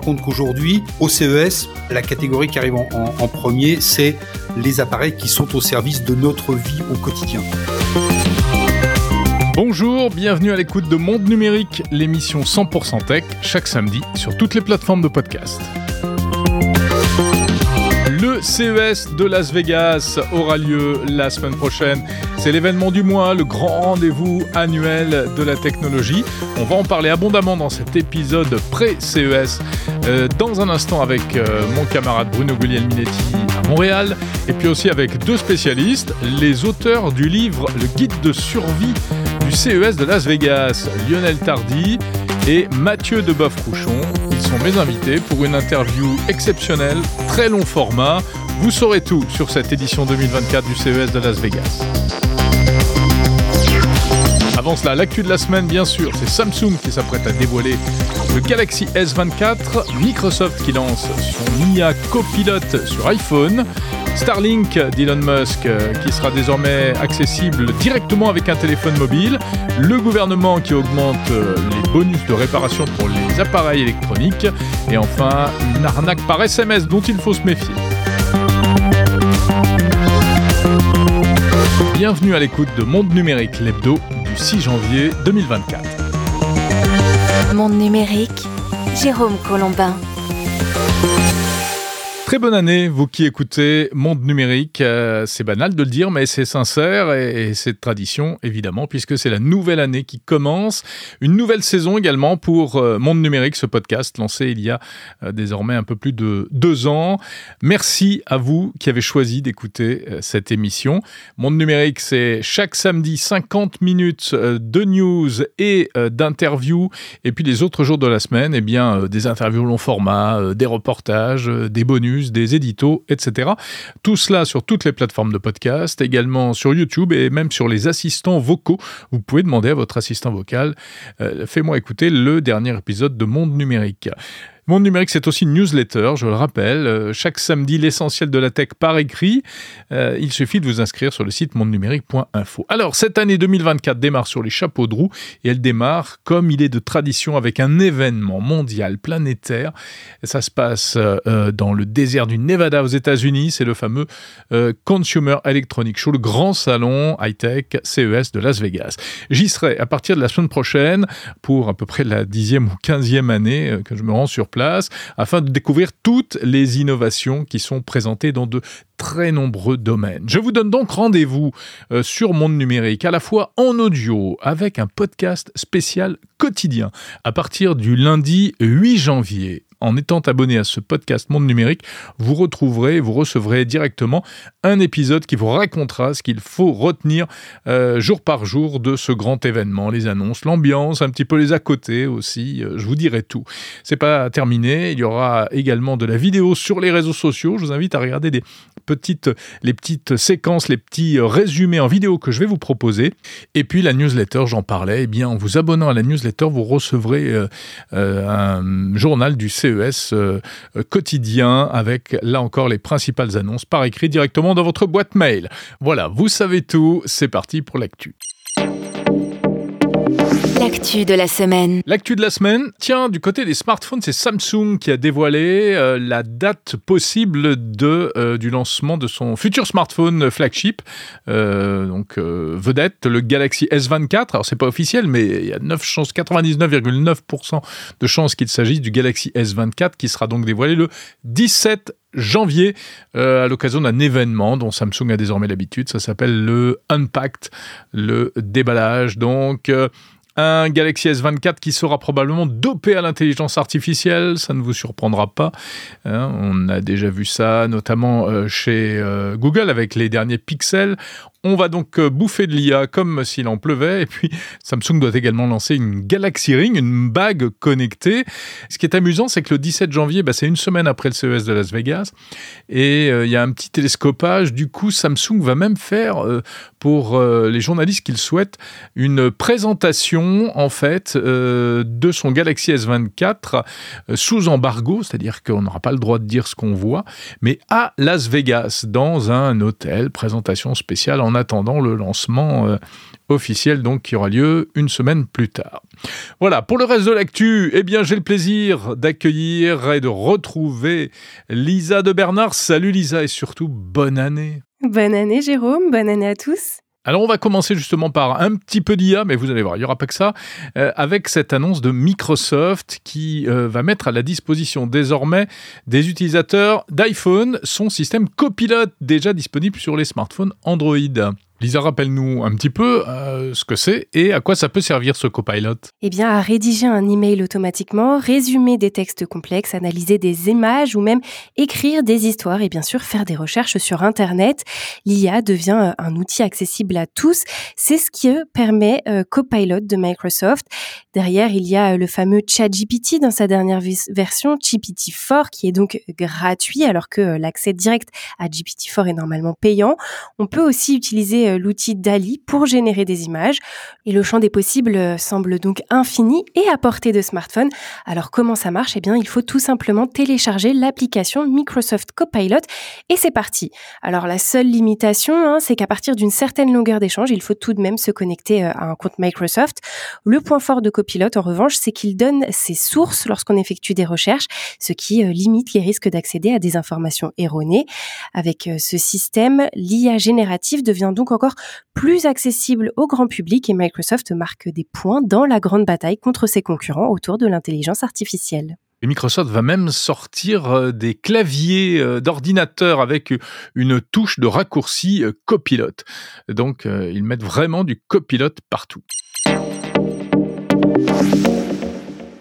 compte qu'aujourd'hui, au CES, la catégorie qui arrive en, premier, c'est les appareils qui sont au service de notre vie au quotidien. Bonjour, bienvenue à l'écoute de Monde Numérique, l'émission 100% tech, chaque samedi sur toutes les plateformes de podcast. Le CES de Las Vegas aura lieu la semaine prochaine. C'est l'événement du mois, le grand rendez-vous annuel de la technologie. On va en parler abondamment dans cet épisode pré-CES. Euh, dans un instant avec euh, mon camarade Bruno Guglielminetti à Montréal. Et puis aussi avec deux spécialistes, les auteurs du livre Le guide de survie du CES de Las Vegas, Lionel Tardy et Mathieu Deboeuf-Rouchon. Ils sont mes invités pour une interview exceptionnelle, très long format. Vous saurez tout sur cette édition 2024 du CES de Las Vegas. Avant cela, l'actu de la semaine, bien sûr, c'est Samsung qui s'apprête à dévoiler le Galaxy S24, Microsoft qui lance son IA Copilot sur iPhone, Starlink d'Elon Musk euh, qui sera désormais accessible directement avec un téléphone mobile, le gouvernement qui augmente euh, les bonus de réparation pour les appareils électroniques, et enfin une arnaque par SMS dont il faut se méfier. Bienvenue à l'écoute de Monde Numérique, l'hebdo du 6 janvier 2024. Monde Numérique, Jérôme Colombin. Très bonne année, vous qui écoutez Monde Numérique. Euh, c'est banal de le dire, mais c'est sincère et, c'est tradition, évidemment, puisque c'est la nouvelle année qui commence. Une nouvelle saison également pour euh, Monde Numérique, ce podcast lancé il y a euh, désormais un peu plus de deux ans. Merci à vous qui avez choisi d'écouter cette émission. Monde Numérique, c'est chaque samedi 50 minutes de news et d'interviews. Et puis les autres jours de la semaine, eh bien, des interviews long format, des reportages, des bonus des éditos, etc. Tout cela sur toutes les plateformes de podcast, également sur YouTube et même sur les assistants vocaux. Vous pouvez demander à votre assistant vocal, euh, fais-moi écouter le dernier épisode de Monde Numérique. Monde numérique, c'est aussi une newsletter, je le rappelle. Euh, chaque samedi, l'essentiel de la tech par écrit. Euh, il suffit de vous inscrire sur le site mondenumérique.info. Alors, cette année 2024 démarre sur les chapeaux de roue et elle démarre comme il est de tradition avec un événement mondial planétaire. Ça se passe euh, dans le désert du Nevada aux États-Unis. C'est le fameux Consumer Electronic Show, le grand salon high-tech CES de Las Vegas. J'y serai à partir de la semaine prochaine pour à peu près la dixième ou quinzième année que je me rends sur place afin de découvrir toutes les innovations qui sont présentées dans de très nombreux domaines. Je vous donne donc rendez-vous euh, sur Monde Numérique, à la fois en audio, avec un podcast spécial quotidien, à partir du lundi 8 janvier en étant abonné à ce podcast Monde Numérique, vous retrouverez, vous recevrez directement un épisode qui vous racontera ce qu'il faut retenir euh, jour par jour de ce grand événement, les annonces, l'ambiance, un petit peu les à côté aussi. Euh, je vous dirai tout. C'est pas terminé. Il y aura également de la vidéo sur les réseaux sociaux. Je vous invite à regarder des les petites séquences, les petits euh, résumés en vidéo que je vais vous proposer. Et puis la newsletter, j'en parlais. Eh bien, en vous abonnant à la newsletter, vous recevrez un journal du CE CES euh, quotidien avec là encore les principales annonces par écrit directement dans votre boîte mail. Voilà, vous savez tout, c'est parti pour l'actu. L'actu de la semaine. L'actu de la semaine, tiens, du côté des smartphones, c'est Samsung qui a dévoilé euh, la date possible de, euh, du lancement de son futur smartphone flagship, euh, donc vedette, le Galaxy S24. Alors c'est pas officiel, mais il y a 9 chances, 99,9% de chances qu'il s'agisse du Galaxy S24 qui sera donc dévoilé le 17 janvier à l'occasion d'un événement dont Samsung a désormais l'habitude. Ça s'appelle le Unpacked, le déballage. Donc, Galaxy S24 qui sera probablement dopé à l'intelligence artificielle, ça ne vous surprendra pas. Hein. on a déjà vu ça, notamment euh, chez euh, Google avec les derniers pixels. On va donc euh, bouffer de l'IA comme s'il en pleuvait. Et puis, Samsung doit également lancer une Galaxy Ring, une bague connectée. Ce qui est amusant, c'est que le 17 janvier, bah, c'est une semaine après le CES de Las Vegas. Et euh, il y a un petit télescopage. Du coup, Samsung va même faire, euh, pour les journalistes qui le souhaitent, une présentation, en fait, de son Galaxy S24 sous embargo. C'est-à-dire qu'on n'aura pas le droit de dire ce qu'on voit. Mais à Las Vegas, dans un hôtel, présentation spéciale en attendant le lancement euh, officiel donc qui aura lieu une semaine plus tard. Voilà, pour le reste de l'actu, eh bien j'ai le plaisir d'accueillir et de retrouver Lisa de Bernard. Salut Lisa et surtout bonne année. Bonne année Jérôme, bonne année à tous. Alors on va commencer justement par un petit peu d'IA, mais vous allez voir, il n'y aura pas que ça, euh, avec cette annonce de Microsoft qui euh, va mettre à la disposition désormais des utilisateurs d'iPhone son système Copilot déjà disponible sur les smartphones Android. Lisa, rappelle-nous un petit peu euh, ce que c'est et à quoi ça peut servir ce copilot. Eh bien, à rédiger un email automatiquement, résumer des textes complexes, analyser des images ou même écrire des histoires et bien sûr faire des recherches sur Internet. L'IA devient euh, un outil accessible à tous. C'est ce qui permet euh, Copilot de Microsoft. Derrière, il y a le fameux ChatGPT dans sa dernière version, GPT-4, qui est donc gratuit alors que l'accès direct à GPT-4 est normalement payant. On peut aussi utiliser euh, l'outil DALI pour générer des images. Et le champ des possibles euh, semble donc infini et à portée de smartphone. Alors comment ça marche? Eh bien, il faut tout simplement télécharger l'application Microsoft Copilot et c'est parti. Alors la seule limitation, hein, c'est qu'à partir d'une certaine longueur d'échange, il faut tout de même se connecter euh, à un compte Microsoft. Le point fort de Copilot, en revanche, c'est qu'il donne ses sources lorsqu'on effectue des recherches, ce qui limite les risques d'accéder à des informations erronées. Avec ce système, l'IA générative devient donc encore plus accessible au grand public et Microsoft marque des points dans la grande bataille contre ses concurrents autour de l'intelligence artificielle. Et Microsoft va même sortir euh, des claviers euh, d'ordinateur avec une touche de raccourci euh, copilote. Donc ils mettent vraiment du copilote partout.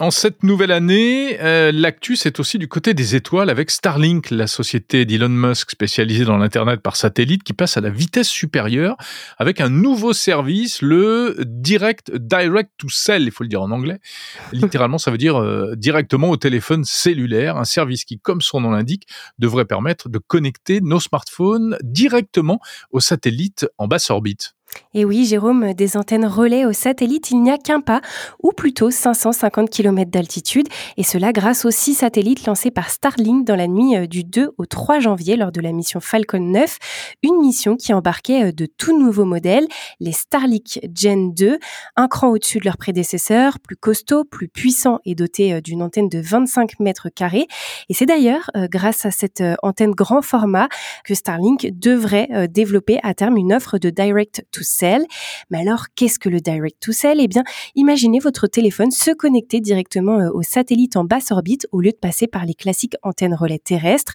En cette nouvelle année, euh, l'actu c'est aussi du côté des étoiles avec Starlink, la société d'Elon Musk spécialisée dans l'internet par satellite qui passe à la vitesse supérieure avec un nouveau service, le Direct Direct to Cell, il faut le dire en anglais. Littéralement, ça veut dire euh, directement au téléphone cellulaire, un service qui, comme son nom l'indique, devrait permettre de connecter nos smartphones directement aux satellites en basse orbite. Et oui, Jérôme, des antennes relais au satellite, il n'y a qu'un pas, ou plutôt 550 km d'altitude, et cela grâce aux six satellites lancés par Starlink dans la nuit euh, du 2 au 3 janvier lors de la mission Falcon 9, une mission qui embarquait euh, de tout nouveaux modèles, les Starlink Gen 2, un cran au-dessus de leurs prédécesseurs, plus costauds, plus puissants et dotés euh, d'une antenne de 25 mètres carrés. Et c'est d'ailleurs grâce à cette antenne grand format que Starlink devrait développer à terme une offre de direct to Mais alors, qu'est-ce que le direct to cell Eh bien, imaginez votre téléphone se connecter directement euh, au satellite en basse orbite au lieu de passer par les classiques antennes relais terrestres.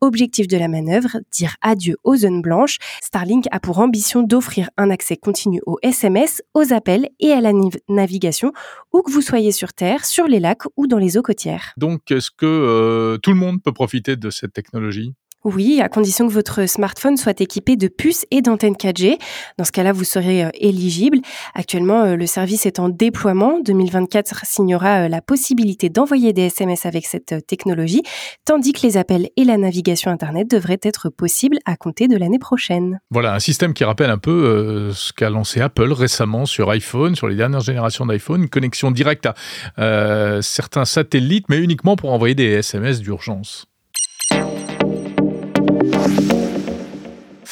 Objectif de la manœuvre, dire adieu aux zones blanches. Starlink a pour ambition d'offrir un accès continu aux SMS, aux appels et à la navigation, où que vous soyez sur Terre, sur les lacs ou dans les eaux côtières. Donc, est-ce que euh, tout le monde peut profiter de cette technologie? Oui, à condition que votre smartphone soit équipé de puces et d'antennes 4G. Dans ce cas-là, vous serez euh, éligible. Actuellement, euh, le service est en déploiement. 2024 signera euh, la possibilité d'envoyer des SMS avec cette technologie, tandis que les appels et la navigation Internet devraient être possibles à compter de l'année prochaine. Voilà, un système qui rappelle un peu ce qu'a lancé Apple récemment sur iPhone, sur les dernières générations d'iPhone, une connexion directe à certains satellites, mais uniquement pour envoyer des SMS d'urgence.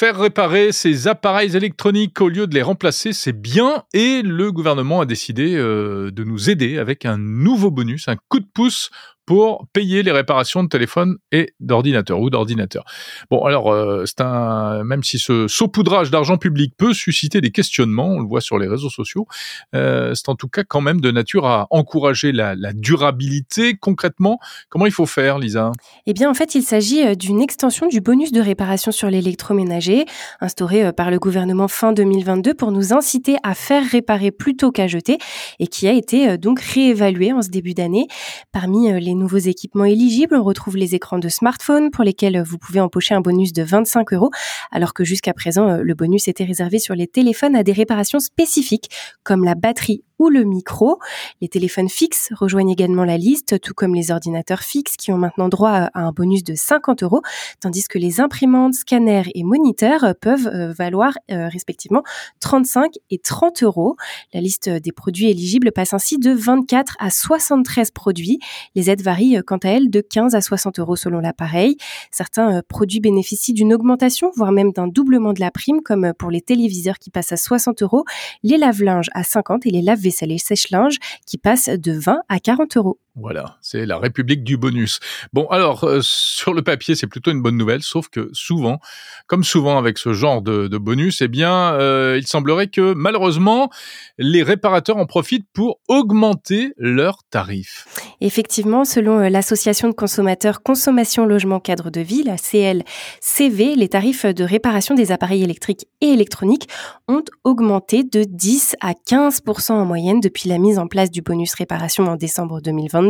Faire réparer ces appareils électroniques au lieu de les remplacer, c'est bien. Et le gouvernement a décidé euh, de nous aider avec un nouveau bonus, un coup de pouce pour payer les réparations de téléphones et d'ordinateurs ou d'ordinateurs. Bon, alors, euh, c'est un, même si ce saupoudrage d'argent public peut susciter des questionnements, on le voit sur les réseaux sociaux, euh, c'est en tout cas quand même de nature à encourager la, la, durabilité. Concrètement, comment il faut faire, Lisa? Eh bien, en fait, il s'agit euh, d'une extension du bonus de réparation sur l'électroménager, instauré par le gouvernement fin 2022 pour nous inciter à faire réparer plutôt qu'à jeter et qui a été donc réévalué en ce début d'année. Parmi les nouveaux équipements éligibles, on retrouve les écrans de smartphone pour lesquels vous pouvez empocher un bonus de 25 euros, alors que jusqu'à présent, euh, le bonus était réservé sur les téléphones à des réparations spécifiques, comme la batterie ou le micro. Les téléphones fixes rejoignent également la liste, tout comme les ordinateurs fixes qui ont maintenant droit à un bonus de 50 euros, tandis que les imprimantes, scanners et moniteurs peuvent euh, valoir euh, respectivement 35 et 30 euros. La liste des produits éligibles passe ainsi de 24 à 73 produits. Les aides varient quant à elles de 15 à 60 euros selon l'appareil. Certains produits bénéficient d'une augmentation, voire même d'un doublement de la prime, comme pour les téléviseurs qui passent à 60 euros, les lave-linges à 50 et les lave-vaisselle et sèche-linge qui passent de 20 à 40 euros. Voilà, c'est la République du bonus. Bon, alors, euh, sur le papier, c'est plutôt une bonne nouvelle, sauf que souvent, comme souvent avec ce genre de, bonus, eh bien, euh, il semblerait que malheureusement, les réparateurs en profitent pour augmenter leurs tarifs. Effectivement, selon euh, l'association de consommateurs Consommation Logement Cadre de Vie, la CLCV, les tarifs de réparation des appareils électriques et électroniques ont augmenté de 10 à 15% en moyenne depuis la mise en place du bonus réparation en décembre 2020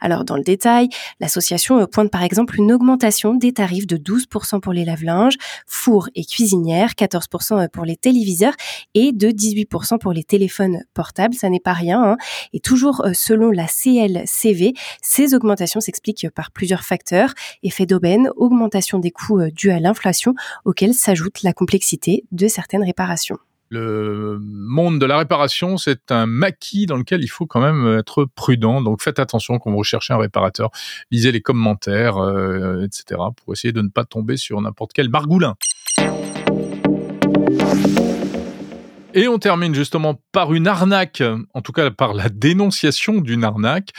alors dans le détail, l'association pointe par exemple une augmentation des tarifs de 12% pour les lave-linges, fours et cuisinières, 14% euh, pour les téléviseurs et de 18% pour les téléphones portables. Ça n'est pas rien. Et toujours selon la CLCV, ces augmentations s'expliquent par plusieurs facteurs. Effet d'aubaine, augmentation des coûts dus à l'inflation, auxquels s'ajoute la complexité de certaines réparations le monde de la réparation, c'est un maquis dans lequel il faut quand même être prudent. Donc faites attention quand vous recherchez un réparateur. Lisez les commentaires, euh, etc. pour essayer de ne pas tomber sur n'importe quel margoulin. Et on termine justement par une arnaque, en tout cas par la dénonciation d'une arnaque.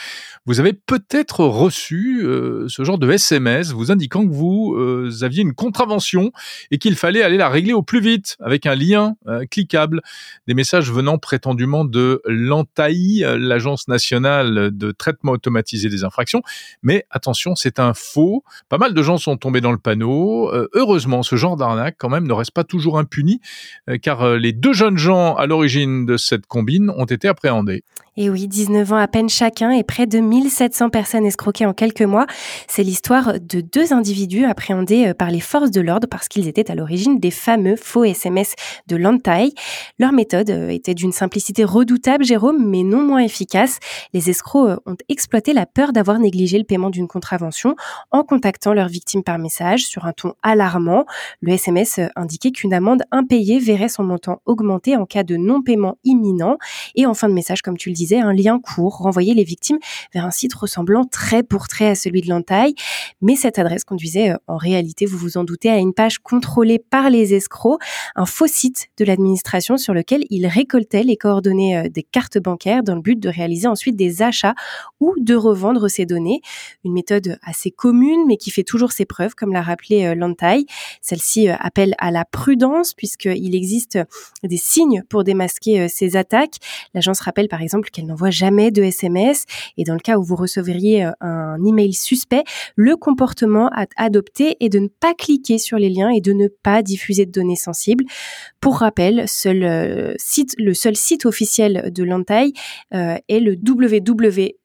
Vous avez peut-être reçu euh, ce genre de SMS vous indiquant que vous euh, aviez une contravention et qu'il fallait aller la régler au plus vite avec un lien euh, cliquable. Des messages venant prétendument de l'ANTAI, l'Agence nationale de traitement automatisé des infractions. Mais attention, c'est un faux. Pas mal de gens sont tombés dans le panneau. heureusement, ce genre d'arnaque quand même ne reste pas toujours impuni car les deux jeunes gens à l'origine de cette combine ont été appréhendés. Et oui, 19 ans à peine chacun et près de 1700 personnes escroquées en quelques mois. C'est l'histoire de deux individus appréhendés euh, par les forces de l'ordre parce qu'ils étaient à l'origine des fameux faux SMS de Lantai. Leur méthode euh, était d'une simplicité redoutable, Jérôme, mais non moins efficace. Les escrocs euh, ont exploité la peur d'avoir négligé le paiement d'une contravention en contactant leurs victimes par message sur un ton alarmant. Le SMS indiquait qu'une amende impayée verrait son montant augmenter en cas de non-paiement imminent. Et en fin de message, comme tu le disais, un lien court, renvoyait les victimes vers un site ressemblant très pour trait à celui de l'entaille. Mais cette adresse conduisait euh, en réalité, vous vous en doutez, à une page contrôlée par les escrocs, un faux site de l'administration sur lequel ils récoltaient les coordonnées euh, des cartes bancaires dans le but de réaliser ensuite des achats ou de revendre ces données. Une méthode assez commune, mais qui fait toujours ses preuves, comme l'a rappelé euh, l'entaille. Celle-ci appelle à la prudence puisqu'il existe des pour démasquer ces attaques. L'agence rappelle par exemple qu'elle n'envoie jamais de SMS et dans le cas où vous recevriez euh, un email suspect, le comportement à adopter est de ne pas cliquer sur les liens et de ne pas diffuser de données sensibles. Pour rappel, seul, euh, le seul site officiel de l'Antai euh, est le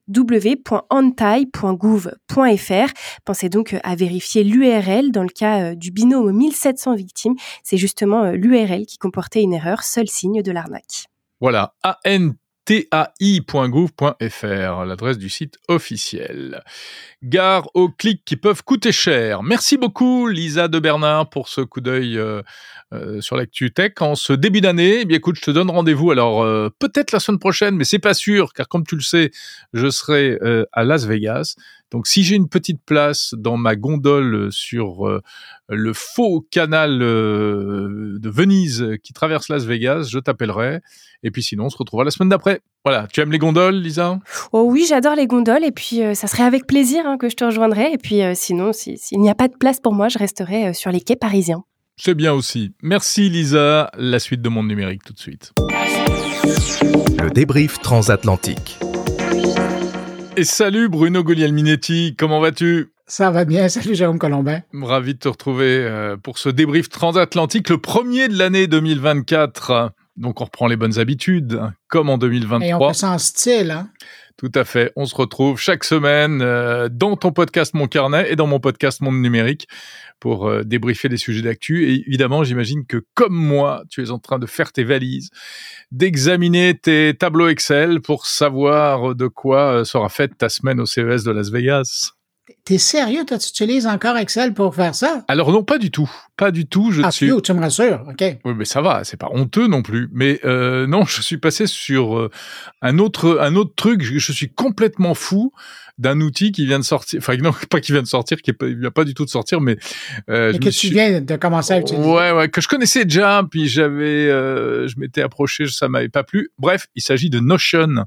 www.antai.gouv.fr. Pensez donc à vérifier l'URL dans le cas du binôme 1700 victimes. C'est justement l'URL qui comportait une erreur, seul signe de l'arnaque. Voilà, tai.gouv.fr, l'adresse du site officiel. Gare aux clics qui peuvent coûter cher. Merci beaucoup Lisa de Bernard pour ce coup d'œil euh, euh, sur l'actu tech en ce début d'année. Eh bien écoute, je te donne rendez-vous alors euh, peut-être la semaine prochaine, mais c'est pas sûr car comme tu le sais, je serai à Las Vegas. Donc si j'ai une petite place dans ma gondole sur le faux canal de Venise qui traverse Las Vegas, je t'appellerai. Et puis sinon, on se retrouvera la semaine d'après. Voilà, tu aimes les gondoles, Lisa? Oh oui, j'adore les gondoles et puis ça serait avec plaisir hein, que je te rejoindrai. Et puis sinon, s'il n'y a pas de place pour moi, je resterai sur les quais parisiens. C'est bien aussi. Merci Lisa. La suite de Monde Numérique tout de suite. Le débrief transatlantique. Et salut Bruno Guglielminetti, comment vas-tu? Ça va bien, salut Jérôme Colombin. Ravi de te retrouver euh, pour ce débrief transatlantique, le premier de l'année 2024. Donc on reprend les bonnes habitudes, hein, comme en 2023. Et on ça en style, hein tout à fait. On se retrouve chaque semaine euh, dans ton podcast Mon Carnet et dans mon podcast Monde Numérique pour euh, débriefer les sujets d'actu. Et évidemment, j'imagine que comme moi, tu es en train de faire tes valises, d'examiner tes tableaux Excel pour savoir de quoi euh, sera faite ta semaine au CES de Las Vegas. T'es sérieux, toi, tu utilises encore Excel pour faire ça? Alors non, pas du tout. Pas du tout. Je ah, suis... tu me rassures, OK. Oui, mais ça va, c'est pas honteux non plus. Mais euh, non, je suis passé sur euh, un autre un autre truc. Je, je suis complètement fou d'un outil qui vient de sortir. Enfin, non, pas qui vient de sortir, qui est vient pas du tout de sortir, mais, euh, mais que tu suis... viens de commencer à utiliser. Ouais, ouais, que je connaissais déjà, puis j'avais, euh, je m'étais approché, ça m'avait pas plu. Bref, il s'agit de Notion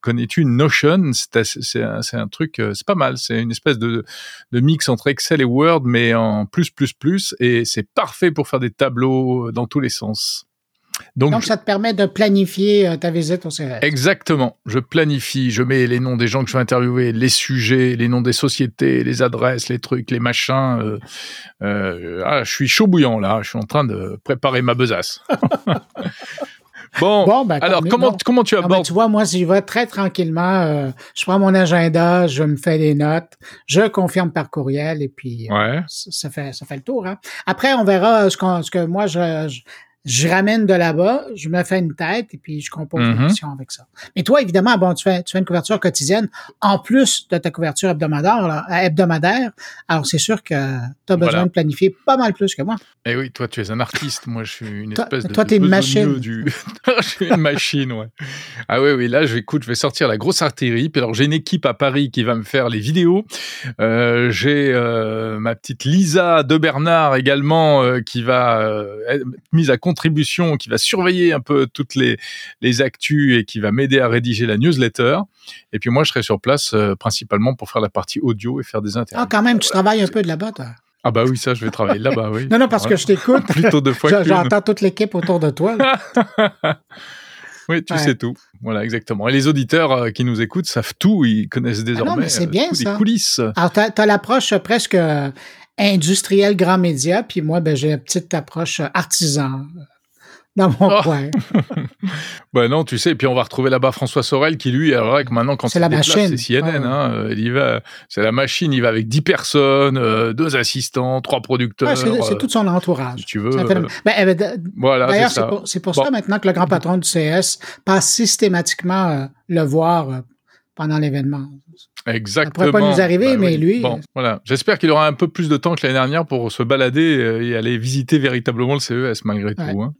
connais-tu Notion? C'est un, truc, euh, c'est pas mal. C'est une espèce de, de, mix entre Excel et Word, mais en plus, plus, plus. Et c'est parfait pour faire des tableaux euh, dans tous les sens. Donc, Donc, ça te permet de planifier euh, ta visite au CES. Exactement. Je planifie, je mets les noms des gens que je vais interviewer, les sujets, les noms des sociétés, les adresses, les trucs, les machins. Euh, euh, ah, je suis chaud bouillant là. Je suis en train de préparer ma besace. Bon, ben, alors comment, comment tu abordes Tu vois, moi, j'y vais très tranquillement. Euh, je prends mon agenda, je me fais des notes, je confirme par courriel et puis ouais. ça, fait ça fait le tour. Hein. Après, on verra ce, ce que moi je, je ramène de là-bas, je me fais une tête et puis je compose une mission mm-hmm. avec ça. Mais toi, évidemment, bon, tu fais, tu fais une couverture quotidienne en plus de ta couverture hebdomadaire. Là, hebdomadaire alors, c'est sûr que tu as besoin de planifier pas mal plus que moi. Eh oui, toi, tu es un artiste. Moi, je suis une espèce de. Toi, t'es une machine. Du... je suis une machine, ouais. Ah oui, oui, là, je, écoute, je vais sortir la grosse artillerie. Puis alors, j'ai une équipe à Paris qui va me faire les vidéos. Euh, j'ai euh, ma petite Lisa de Bernard également euh, qui va euh, être mise à contribution qui va surveiller un peu toutes les, les actus et qui va m'aider à rédiger la newsletter. Et puis moi, je serai sur place euh, principalement pour faire la partie audio et faire des interviews. Ah, quand même, tu travailles un peu de là-bas, toi. Ah bah oui, ça, je vais travailler là-bas, oui. non, non, parce que je t'écoute. Plutôt deux fois J'entends toute l'équipe autour de toi. oui, tu sais tout. Voilà, exactement. Et les auditeurs euh, qui nous écoutent savent tout. Ils connaissent désormais ah non, mais c'est bien, ça. les coulisses. Alors, tu as, l'approche presque industriel grand média, puis moi, ben, j'ai la petite approche artisan dans mon oh. coin. ben non, tu sais, puis on va retrouver là-bas François Sorel qui lui, alors que maintenant quand c'est la machine, c'est CNN, hein, euh, il va, c'est la machine, il va avec 10 personnes, euh, deux assistants, trois producteurs. c'est, euh, tout son entourage. Si tu veux. Ben, voilà, d'ailleurs, c'est, pour, c'est pour ça maintenant que le grand patron du CS passe systématiquement le voir pendant l'événement. Exactement. Ça pourrait pas nous arriver, bah mais lui. Bon, voilà. J'espère qu'il aura un peu plus de temps que l'année dernière pour se balader et aller visiter véritablement le CES malgré tout. Hein.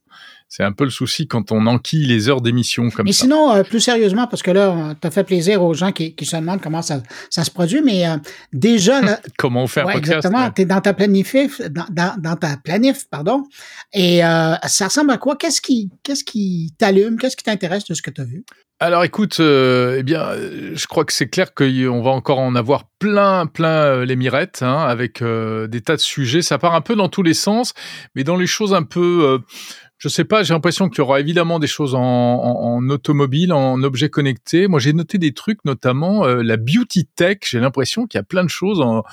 C'est un peu le souci quand on enquille les heures d'émission comme mais ça. Mais sinon, euh, plus sérieusement, parce que là, tu as fait plaisir aux gens qui, qui se demandent comment ça, ça se produit, mais euh, déjà... comment on fait un ouais, podcast. Exactement, tu es dans ta planif, dans, dans, dans, ta planif, pardon, et euh, ça ressemble à quoi? Qu'est-ce qui, qu'est-ce qui t'allume? Qu'est-ce qui t'intéresse de ce que tu as vu? Alors écoute, euh, eh bien, je crois que c'est clair qu'on va encore en avoir plein, plein les mirettes, hein, avec des tas de sujets. Ça part un peu dans tous les sens, mais dans les choses un peu je sais pas, j'ai l'impression qu'il y aura évidemment des choses en, en, automobile, en objets connectés. Moi, j'ai noté des trucs, notamment euh, la beauty tech. J'ai l'impression qu'il y a plein de choses. En,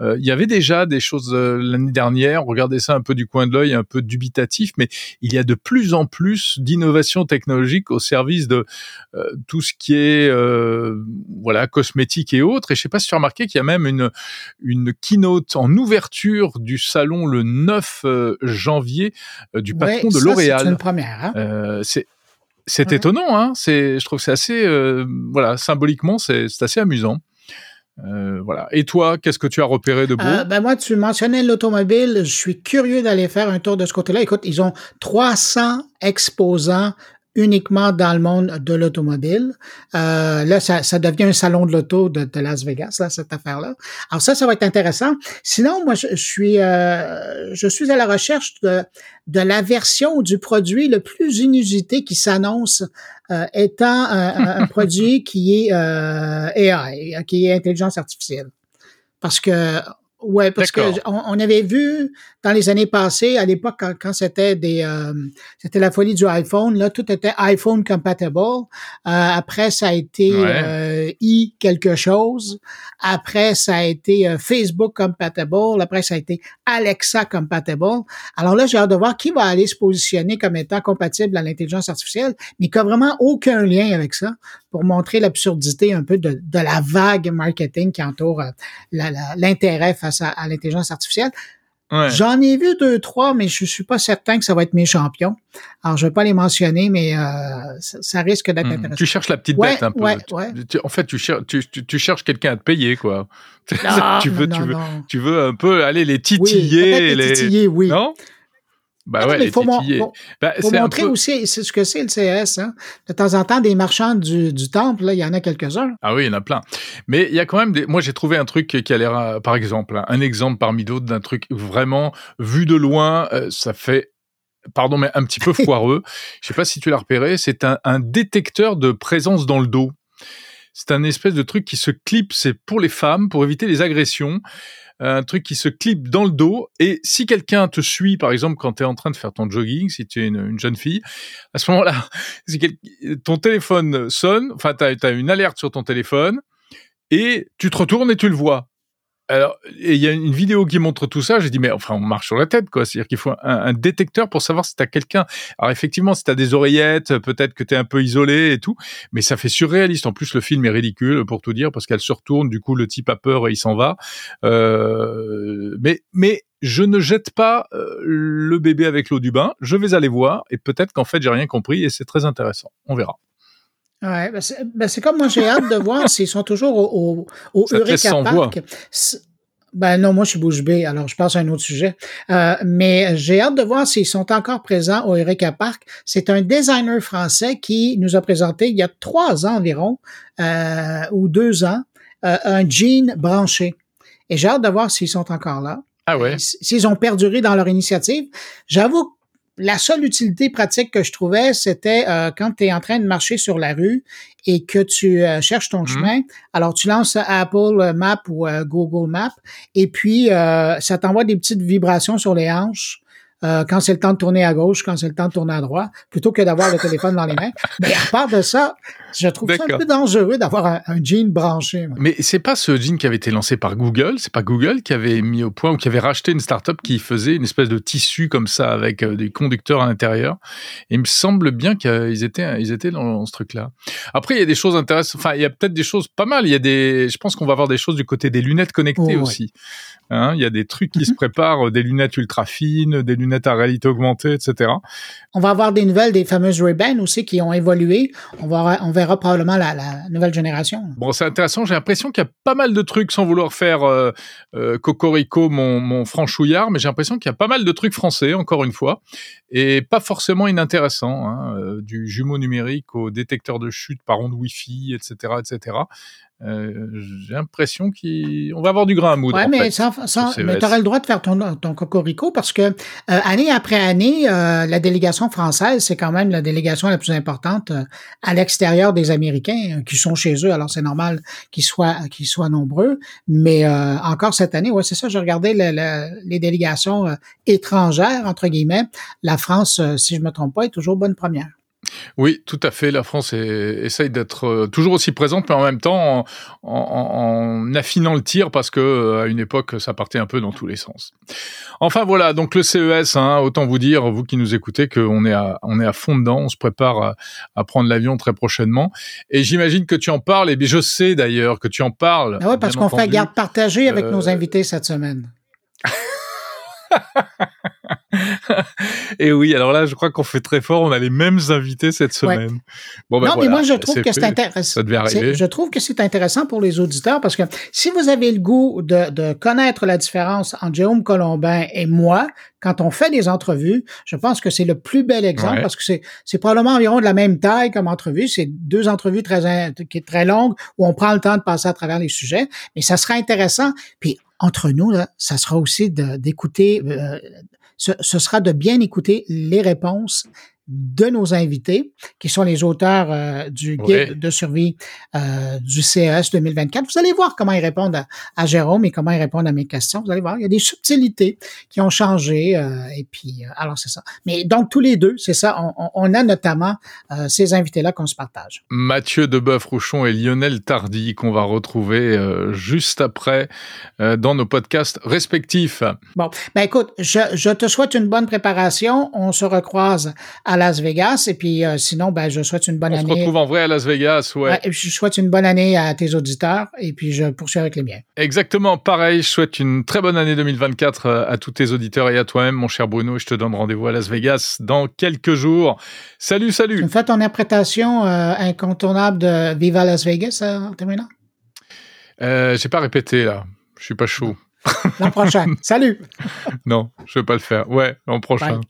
euh, il y avait déjà des choses euh, l'année dernière. Regardez ça un peu du coin de l'œil, un peu dubitatif, mais il y a de plus en plus d'innovations technologiques au service de tout ce qui est voilà cosmétique et autres. Et je sais pas si tu as remarqué qu'il y a même une une keynote en ouverture du salon le 9 janvier du patron de c'est une première. Hein? Euh, c'est c'est étonnant, hein. C'est, je trouve que c'est assez, euh, voilà, symboliquement, c'est assez amusant. Euh, voilà. Et toi, qu'est-ce que tu as repéré de beau? Ben Moi, tu mentionnais l'automobile. Je suis curieux d'aller faire un tour de ce côté-là. Écoute, ils ont 300 exposants uniquement dans le monde de l'automobile. Euh, là, ça, ça, devient un salon de l'auto de, de, Las Vegas, là, cette affaire-là. Alors ça, ça va être intéressant. Sinon, moi, je, je suis, euh, je suis à la recherche de, de la version du produit le plus inusité qui s'annonce euh, étant un, un, produit qui est euh, AI, qui est intelligence artificielle. Parce que Ouais, parce que on, avait vu dans les années passées, à l'époque quand, quand c'était des, euh, c'était la folie du iPhone, là tout était iPhone compatible. Euh, après ça a été euh, i quelque chose. Après ça a été euh, Facebook compatible. Après ça a été Alexa compatible. Alors là j'ai hâte de voir qui va aller se positionner comme étant compatible à l'intelligence artificielle, mais qui a vraiment aucun lien avec ça pour montrer l'absurdité un peu de, de, la vague marketing qui entoure l'intérêt face à, l'intelligence artificielle. J'en ai vu deux, trois, mais je suis pas certain que ça va être mes champions. Alors, je vais pas les mentionner, mais euh, ça, risque d'être hmm. intéressant. Tu cherches la petite bête un peu. en fait, tu, cherches, tu, cherches quelqu'un à te payer, quoi. tu, veux, tu, veux, tu veux un peu aller les titiller. les, titiller, oui. Non? Bah ouais, il faut, bah, montrer aussi ce que c'est le CS. Hein. De temps en temps, des marchands du, temple, il y en a quelques-uns. Ah oui, il y en a plein. Mais il y a quand même des... Moi, j'ai trouvé un truc qui a l'air, euh, par exemple, hein, un exemple parmi d'autres d'un truc vraiment, vu de loin, euh, ça fait pardon, mais un petit peu foireux. Je sais pas si tu l'as repéré, c'est un, un, détecteur de présence dans le dos. C'est un espèce de truc qui se clip, c'est pour les femmes, pour éviter les agressions un truc qui se clip dans le dos. Et si quelqu'un te suit, par exemple, quand tu es en train de faire ton jogging, si tu es une, jeune fille, à ce moment-là, ton téléphone sonne, enfin, tu as, une alerte sur ton téléphone, et tu te retournes et tu le vois. Alors, il y a une vidéo qui montre tout ça. J'ai dit, mais enfin, on marche sur la tête, quoi. C'est-à-dire qu'il faut un, détecteur pour savoir si t'as quelqu'un. Alors, effectivement, si t'as des oreillettes, peut-être que t'es un peu isolé et tout, mais ça fait surréaliste. En plus, le film est ridicule, pour tout dire, parce qu'elle se retourne, du coup, le type a peur et il s'en va. Euh, mais, mais, je ne jette pas euh, le bébé avec l'eau du bain. Je vais aller voir et peut-être qu'en fait, j'ai rien compris et c'est très intéressant. On verra. Ouais, ben, ben c'est comme moi, j'ai hâte de voir s'ils sont toujours au, au, au Eureka Park. Ben non, moi je suis bouche bée, alors je passe à un autre sujet. Euh, mais j'ai hâte de voir s'ils sont encore présents au Eureka Park. C'est un designer français qui nous a présenté il y a trois ans environ, euh, ou deux ans, euh, un jean branché. Et j'ai hâte de voir s'ils sont encore là. Ah ouais? S'ils ont perduré dans leur initiative. J'avoue la seule utilité pratique que je trouvais, c'était euh, quand tu es en train de marcher sur la rue et que tu euh, cherches ton mmh. chemin. Alors, tu lances Apple Map ou euh, Google Map et puis ça t'envoie des petites vibrations sur les hanches euh, quand c'est le temps de tourner à gauche, quand c'est le temps de tourner à droite, plutôt que d'avoir le téléphone dans les mains. Mais à part de ça, je trouve ça un peu dangereux d'avoir un, jean branché. Mais c'est pas ce jean qui avait été lancé par Google, c'est pas Google qui avait mis au point ou qui avait racheté une startup qui faisait une espèce de tissu comme ça avec euh, des conducteurs à l'intérieur. il me semble bien qu'ils étaient, ils étaient dans, ce truc-là. Après, il y a des choses intéressantes. Enfin, il y a peut-être des choses pas mal. Il y a des, je pense qu'on va avoir des choses du côté des lunettes connectées oh, aussi. Hein, il y a des trucs qui se mhm. préparent, des lunettes ultra fines, des lunettes à réalité augmentée, etc. On va avoir des nouvelles des fameuses Ray-Ban aussi qui ont évolué. On, va, on verra probablement la, nouvelle génération. Bon, c'est intéressant. J'ai l'impression qu'il y a pas mal de trucs, sans vouloir faire euh, euh, cocorico mon, mon franchouillard, mais j'ai l'impression qu'il y a pas mal de trucs français, encore une fois, et pas forcément inintéressants. Hein, euh, du jumeau numérique au détecteur de chute par onde Wi-Fi, etc., etc. Euh, j'ai l'impression qu'on va avoir du grain à moudre. Ouais, mais, ça, mais tu auras le droit de faire ton, ton cocorico parce que euh, année après année, euh, la délégation française, c'est quand même la délégation la plus importante à l'extérieur des Américains qui sont chez eux. Alors c'est normal qu'ils soient qu'ils soient nombreux. Mais encore cette année, ouais, c'est ça. Je regardais les délégations étrangères entre guillemets. La France, si je me trompe pas, est toujours bonne première. Oui, tout à fait. La France essaye d'être euh, toujours aussi présente, mais en même temps en, affinant le tir parce que euh, à une époque, ça partait un peu dans tous les sens. Enfin voilà, donc le CES, hein, autant vous dire, vous qui nous écoutez, qu'on est à, on est à fond dedans. On se prépare à, prendre l'avion très prochainement. Et j'imagine que tu en parles. Et bien, je sais d'ailleurs que tu en parles. Ah oui, parce qu'on fait garde partagée avec nos euh, invités cette semaine. Et oui, alors là, je crois qu'on fait très fort. On a les mêmes invités cette semaine. Bon, ben non, mais moi, je trouve que c'est intéressant. Je trouve que c'est intéressant pour les auditeurs parce que si vous avez le goût de, de connaître la différence entre Jérôme Colombin et moi, quand on fait des entrevues, je pense que c'est le plus bel exemple parce que c'est, c'est probablement environ de la même taille comme entrevue. C'est deux entrevues très, qui est très longues où on prend le temps de passer à travers les sujets, mais ça sera intéressant. Puis entre nous, là, ça sera aussi d'écouter, euh, ce, sera de bien écouter les réponses de nos invités, qui sont les auteurs euh, du guide de survie euh, du CES 2024. Vous allez voir comment ils répondent à, Jérôme et comment ils répondent à mes questions. Vous allez voir, il y a des subtilités qui ont changé. Euh, et puis, alors c'est ça. Mais donc tous les deux, c'est ça. On, a notamment ces invités-là qu'on se partage. Mathieu Deboeuf-Rouchon et Lionel Tardy qu'on va retrouver juste après dans nos podcasts respectifs. Bon, ben écoute, je, je te souhaite une bonne préparation. On se recroise à Las Vegas. Et puis, euh, sinon, ben, je souhaite une bonne On année. se retrouve en vrai à Las Vegas, ouais. Je souhaite une bonne année à tes auditeurs. Et puis, je poursuis avec les miens. Exactement, pareil. Je souhaite une très bonne année 2024 euh, à tous tes auditeurs et à toi-même, mon cher Bruno. Je te donne rendez-vous à Las Vegas dans quelques jours. Salut, Tu salut. me fais ton interprétation euh, incontournable de Viva Las Vegas en terminant? Euh, J'ai pas répété là. Je suis pas chaud. L'an prochain. Salut! Non, je vais pas le faire. Ouais, l'an prochain.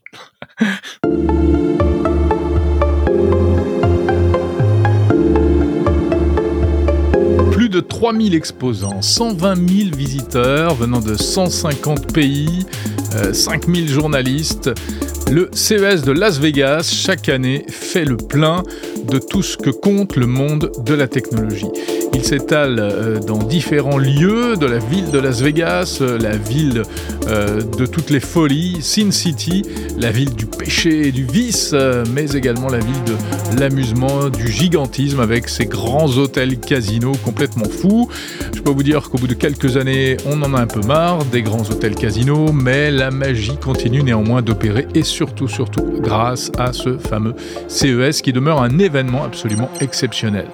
Plus de 3000 exposants, 120 000 visiteurs venant de 150 pays, euh, 5000 journalistes. Le CES de Las Vegas, chaque année, fait le plein de tout ce que compte le monde de la technologie. Il s'étale euh, dans différents lieux de la ville de Las Vegas, euh, la ville euh, de toutes les folies, Sin City, la ville du péché et du vice, mais également la ville de l'amusement, du gigantisme avec ses grands hôtels casinos complètement fous. Je peux vous dire qu'au bout de quelques années, on en a un peu marre des grands hôtels casinos, mais la magie continue néanmoins d'opérer et surtout, surtout grâce à ce fameux CES qui demeure un événement absolument exceptionnel.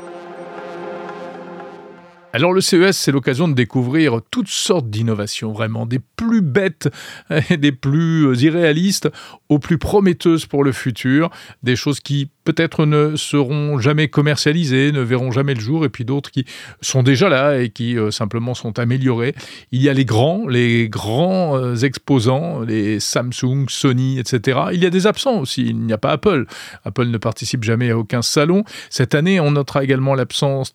Alors le CES, c'est l'occasion de découvrir toutes sortes d'innovations, vraiment, des plus bêtes des plus irréalistes aux plus prometteuses pour le futur, des choses qui peut-être ne seront jamais commercialisées, ne verront jamais le jour, et puis d'autres qui sont déjà là et qui euh, simplement sont améliorées. Il y a les grands, les grands euh, exposants, les Samsung, Sony, etc. Il y a des absents aussi, il n'y a pas Apple. Apple ne participe jamais à aucun salon. Cette année, on notera également l'absence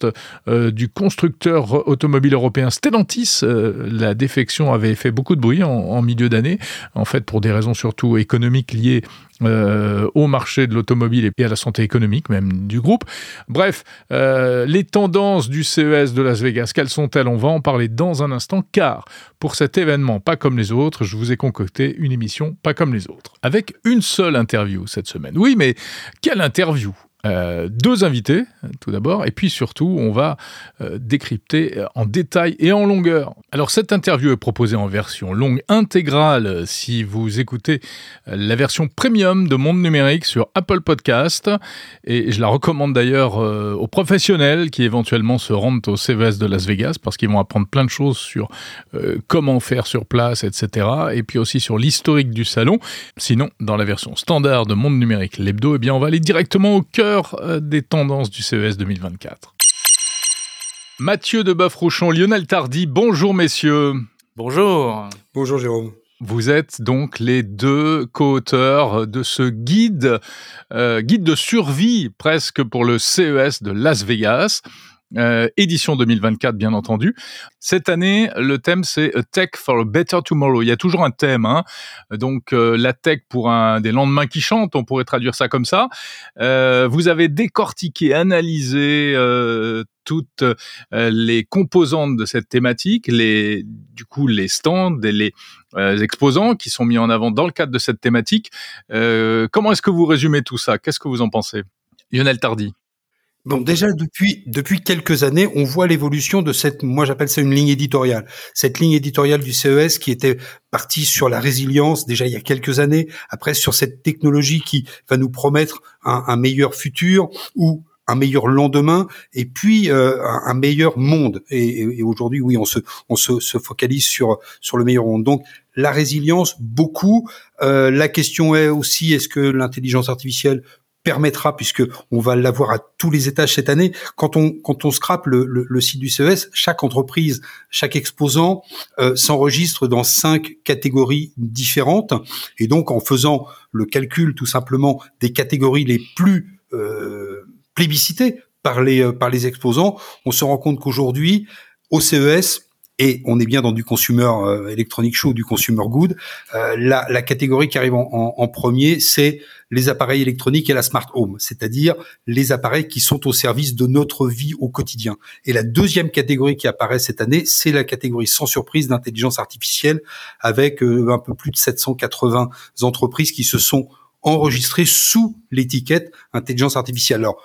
euh, du constructeur automobile européen Stellantis. La défection avait fait beaucoup de bruit en milieu d'année, en fait pour des raisons surtout économiques liées euh, au marché de l'automobile et à la santé économique même du groupe. Bref, euh, les tendances du CES de Las Vegas, quelles sont-elles? On va en parler dans un instant, car pour cet événement pas comme les autres, je vous ai concocté une émission pas comme les autres, avec une seule interview cette semaine. Oui, mais quelle interview? Euh, deux invités, tout d'abord, et puis surtout, on va euh, décrypter en détail et en longueur. Alors, cette interview est proposée en version longue intégrale si vous écoutez la version premium de Monde Numérique sur Apple Podcast, et je la recommande d'ailleurs euh, aux professionnels qui éventuellement se rendent au CES de Las Vegas, parce qu'ils vont apprendre plein de choses sur euh, comment faire sur place, etc., et puis aussi sur l'historique du salon. Sinon, dans la version standard de Monde Numérique, l'hebdo, eh bien, on va aller directement au cœur des tendances du CES 2024. Mathieu de Boeuf-Rouchon, Lionel Tardy, bonjour messieurs. Bonjour. Bonjour Jérôme. Vous êtes donc les deux co-auteurs de ce guide, euh, guide de survie presque pour le CES de Las Vegas. Euh, édition 2024 bien entendu. Cette année, le thème c'est A Tech for a Better Tomorrow. Il y a toujours un thème, hein. donc euh, la tech pour un des lendemains qui chantent, on pourrait traduire ça comme ça. Euh, vous avez décortiqué, analysé euh, toutes les composantes de cette thématique, les du coup les stands et les exposants qui sont mis en avant dans le cadre de cette thématique. comment est-ce que vous résumez tout ça? Qu'est-ce que vous en pensez? Lionel Tardy. Bon, déjà depuis depuis quelques années, on voit l'évolution de cette, moi j'appelle ça une ligne éditoriale. Cette ligne éditoriale du CES qui était partie sur la résilience déjà il y a quelques années, après sur cette technologie qui va nous promettre un, un meilleur futur ou un meilleur lendemain et puis euh, un, meilleur monde. Et, et, et aujourd'hui, oui, on se on se, se, focalise sur sur le meilleur monde. Donc la résilience, beaucoup. Euh, la question est aussi est-ce que l'intelligence artificielle permettra, puisque on va l'avoir à tous les étages cette année. Quand on quand on scrape le, le, site du CES, chaque entreprise, chaque exposant euh, s'enregistre dans cinq catégories différentes, et donc en faisant le calcul tout simplement des catégories les plus euh, plébiscitées par les par les exposants, on se rend compte qu'aujourd'hui au CES et on est bien dans du consumer euh, electronic show, du consumer good. Euh, la, la, catégorie qui arrive en, en, premier, c'est les appareils électroniques et la smart home, c'est-à-dire les appareils qui sont au service de notre vie au quotidien. Et la deuxième catégorie qui apparaît cette année, c'est la catégorie sans surprise d'intelligence artificielle, avec euh, un peu plus de 780 entreprises qui se sont enregistrées sous l'étiquette intelligence artificielle. Alors,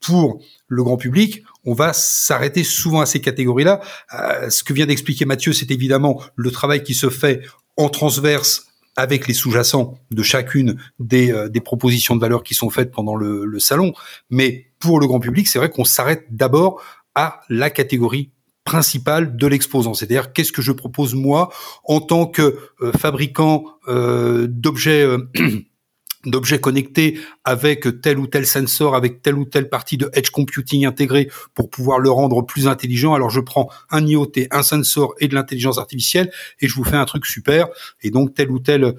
pour le grand public, on va s'arrêter souvent à ces catégories-là. Euh, ce que vient d'expliquer Mathieu, c'est évidemment le travail qui se fait en transverse avec les sous-jacents de chacune des, euh, propositions de valeur qui sont faites pendant le, salon. Mais pour le grand public, c'est vrai qu'on s'arrête d'abord à la catégorie principale de l'exposant, c'est-à-dire qu'est-ce que je propose moi en tant que euh, fabricant d'objets d'objets connectés avec tel ou tel sensor, avec telle ou telle partie de edge computing intégrée pour pouvoir le rendre plus intelligent. Alors je prends un IoT, un sensor et de l'intelligence artificielle et je vous fais un truc super. Et donc telle ou telle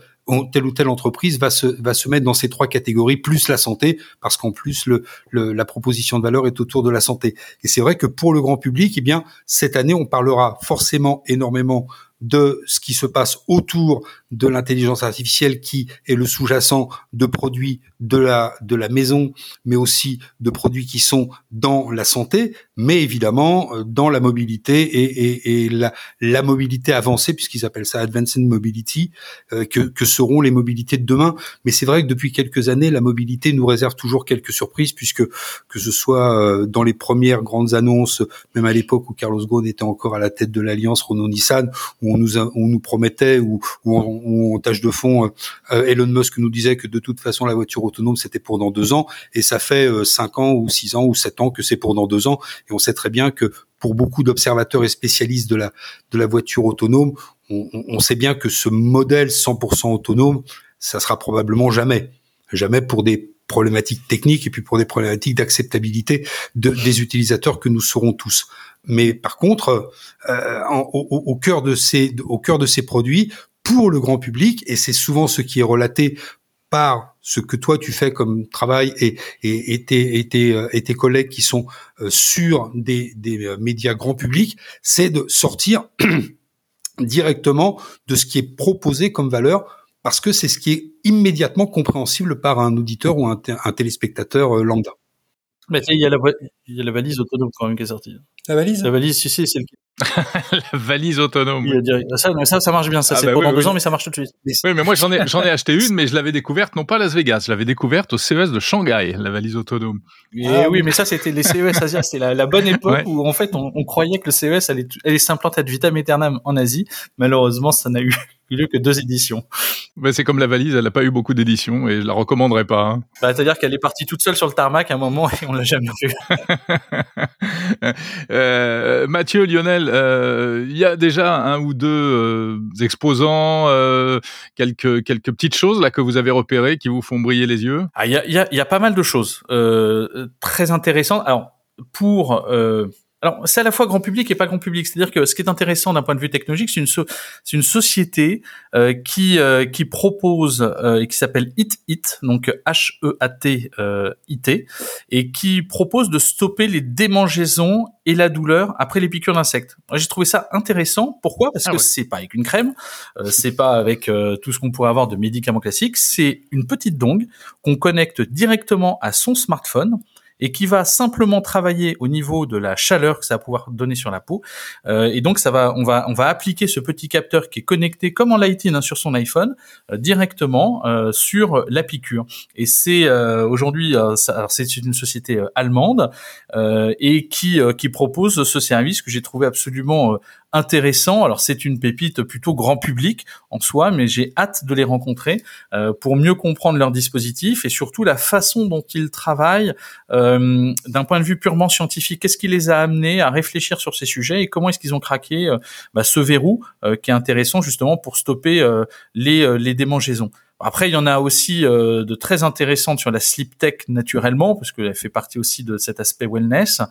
telle ou telle entreprise va se va se mettre dans ces trois catégories plus la santé parce qu'en plus le, la proposition de valeur est autour de la santé. Et c'est vrai que pour le grand public, eh bien cette année on parlera forcément énormément de ce qui se passe autour de l'intelligence artificielle qui est le sous-jacent de produits de la de la maison, mais aussi de produits qui sont dans la santé, mais évidemment euh, dans la mobilité et, et, et la, la mobilité avancée, puisqu'ils appellent ça Advanced Mobility, euh, que, que seront les mobilités de demain. Mais c'est vrai que depuis quelques années, la mobilité nous réserve toujours quelques surprises, puisque que ce soit euh, dans les premières grandes annonces, même à l'époque où Carlos Ghosn était encore à la tête de l'alliance Renault-Nissan, on nous promettait ou, ou, en, tâche de fond, Elon Musk nous disait que de toute façon la voiture autonome c'était pour dans deux ans, et ça fait cinq ans ou six ans ou sept ans que c'est pour dans deux ans. Et on sait très bien que pour beaucoup d'observateurs et spécialistes de la de la voiture autonome, on, on sait bien que ce modèle 100% autonome, ça sera probablement jamais, jamais pour des problématiques techniques et puis pour des problématiques d'acceptabilité de, des utilisateurs que nous serons tous. Mais par contre, euh, au, au, cœur de ces au cœur de ces produits, pour le grand public, et c'est souvent ce qui est relaté par ce que toi tu fais comme travail et, et, et, tes, et, tes, euh, et tes collègues qui sont euh, sur des, des euh, médias grand public, c'est de sortir directement de ce qui est proposé comme valeur parce que c'est ce qui est immédiatement compréhensible par un auditeur ou un, un téléspectateur lambda. Mais il y, a la, il y a la valise autonome quand même qui est sortie. La valise? La valise, si, si, c'est le la valise autonome. Ça, ça, ça marche bien. Ça, ah c'est bah pendant deux ans, mais ça marche tout de suite. Oui, mais moi, j'en ai, j'en ai acheté une, mais je l'avais découverte non pas à Las Vegas, je l'avais découverte au CES de Shanghai, la valise autonome. ah, oui, mais ça, c'était les CES Asia. C'était la, la, bonne époque où, en fait, on, on, croyait que le CES allait, allait s'implanter ad vitam aeternam en Asie. Malheureusement, ça n'a eu lieu que deux éditions. Bah, c'est comme la valise, elle n'a pas eu beaucoup d'éditions et je la recommanderais pas. Hein. Bah, C'est-à-dire qu'elle est partie toute seule sur le tarmac à un moment et on l'a jamais vue. euh, Mathieu, Lionel, euh, il y a déjà un ou deux euh, exposants, euh, quelques quelques petites choses là que vous avez repérées qui vous font briller les yeux? Ah, il y, a, y, a, y a pas mal de choses très intéressantes. Alors pour alors, c'est à la fois grand public et pas grand public. C'est-à-dire que ce qui est intéressant d'un point de vue technologique, c'est une, so c'est une société euh, qui, euh, qui propose euh, et qui s'appelle HIT, donc H-E-A-T-I-T, euh, et qui propose de stopper les démangeaisons et la douleur après les piqûres d'insectes. J'ai trouvé ça intéressant. Pourquoi? Parce ah que c'est pas avec une crème, euh, c'est pas avec tout ce qu'on pourrait avoir de médicaments classiques. C'est une petite dongle qu'on connecte directement à son smartphone et qui va simplement travailler au niveau de la chaleur que ça va pouvoir donner sur la peau. Euh, et donc ça va, on va, on va appliquer ce petit capteur qui est connecté comme en Lighting hein, sur son iPhone euh, directement euh, sur la piqûre. Et c'est euh, aujourd'hui, euh, c'est une société allemande et qui qui propose ce service que j'ai trouvé absolument intéressant. Alors c'est une pépite plutôt grand public en soi, mais j'ai hâte de les rencontrer euh, pour mieux comprendre leur dispositif et surtout la façon dont ils travaillent euh, d'un point de vue purement scientifique. Qu'est-ce qui les a amenés à réfléchir sur ces sujets et comment est-ce qu'ils ont craqué euh, bah, ce verrou qui est intéressant justement pour stopper les, les démangeaisons? Après, il y en a aussi euh, de très intéressantes sur la sleep tech naturellement, parce qu'elle fait partie aussi de cet aspect wellness.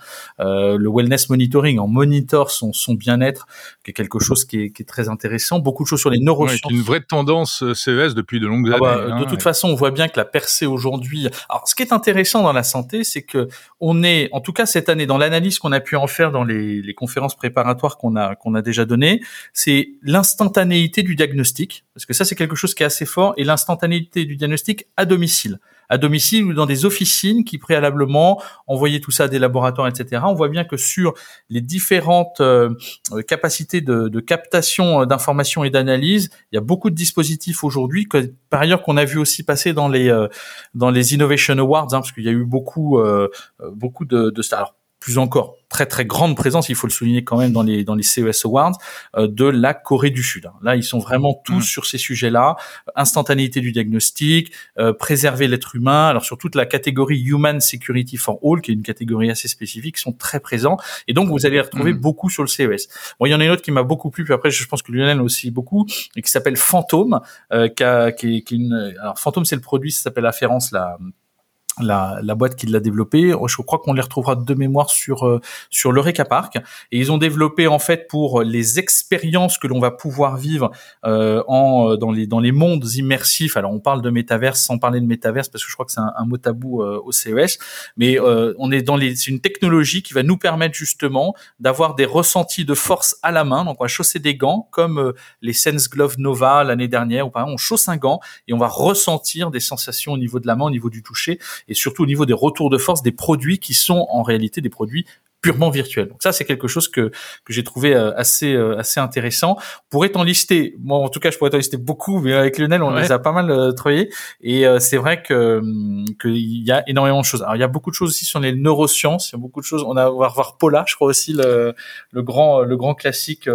Euh, le wellness monitoring, en monitor son, son bien-être, qui est quelque chose qui est, qui est, très intéressant. Beaucoup de choses sur les neurosciences. Ouais, une vraie tendance euh, CES depuis de longues ah bah, années. Hein, de toute ouais. façon, on voit bien que la percée aujourd'hui. Alors, ce qui est intéressant dans la santé, c'est que on est, en tout cas cette année, dans l'analyse qu'on a pu en faire dans les, les conférences préparatoires qu'on a qu'on a déjà données, c'est l'instantanéité du diagnostic, parce que ça c'est quelque chose qui est assez fort et l'instantanéité du diagnostic à domicile. À domicile ou dans des officines qui préalablement envoyaient tout ça à des laboratoires, etc. On voit bien que sur les différentes euh, capacités de, captation d'informations et d'analyse, il y a beaucoup de dispositifs aujourd'hui, par ailleurs qu'on a vu aussi passer dans les euh, Innovation Awards, hein, parce qu'il y a eu beaucoup euh, de, de plus encore très très grande présence, il faut le souligner quand même dans les dans les CES Awards de la Corée du Sud. Là, ils sont vraiment tous mmh. sur ces sujets-là instantanéité du diagnostic, préserver l'être humain. Alors sur toute la catégorie Human Security for All, qui est une catégorie assez spécifique, sont très présents. Et donc vous allez les retrouver mmh. beaucoup sur le CES. Bon, il y en a une autre qui m'a beaucoup plu, puis après je pense que Lionel aussi beaucoup, et qui s'appelle Fantôme, qui, a, qui, qui est une. Alors Fantôme, c'est le produit, ça s'appelle Afférence, la la, la, boîte qui l'a développé. Je crois qu'on les retrouvera de mémoire sur euh, sur l'Eureka Park. Et ils ont développé en fait pour les expériences que l'on va pouvoir vivre euh, en euh, dans les dans les mondes immersifs. Alors on parle de métaverse sans parler de métaverse parce que je crois que c'est un, mot tabou euh, au CES. Mais on est dans les c'est une technologie qui va nous permettre justement d'avoir des ressentis de force à la main. Donc on va chausser des gants comme les Sense Glove Nova l'année dernière ou par exemple on chausse un gant et on va ressentir des sensations au niveau de la main, au niveau du toucher et surtout au niveau des retours de force des produits qui sont en réalité des produits purement virtuels. Donc ça, c'est quelque chose que que j'ai trouvé euh, assez euh, assez intéressant. On pourrait en lister, moi en tout cas, je pourrais en lister beaucoup, mais avec Lionel, on les a pas mal euh, travaillé. Et c'est vrai que hum, qu'il y a énormément de choses. Alors il y a beaucoup de choses aussi sur les neurosciences. Il y a beaucoup de choses. On a, on va revoir Paula, je crois aussi le le grand le grand classique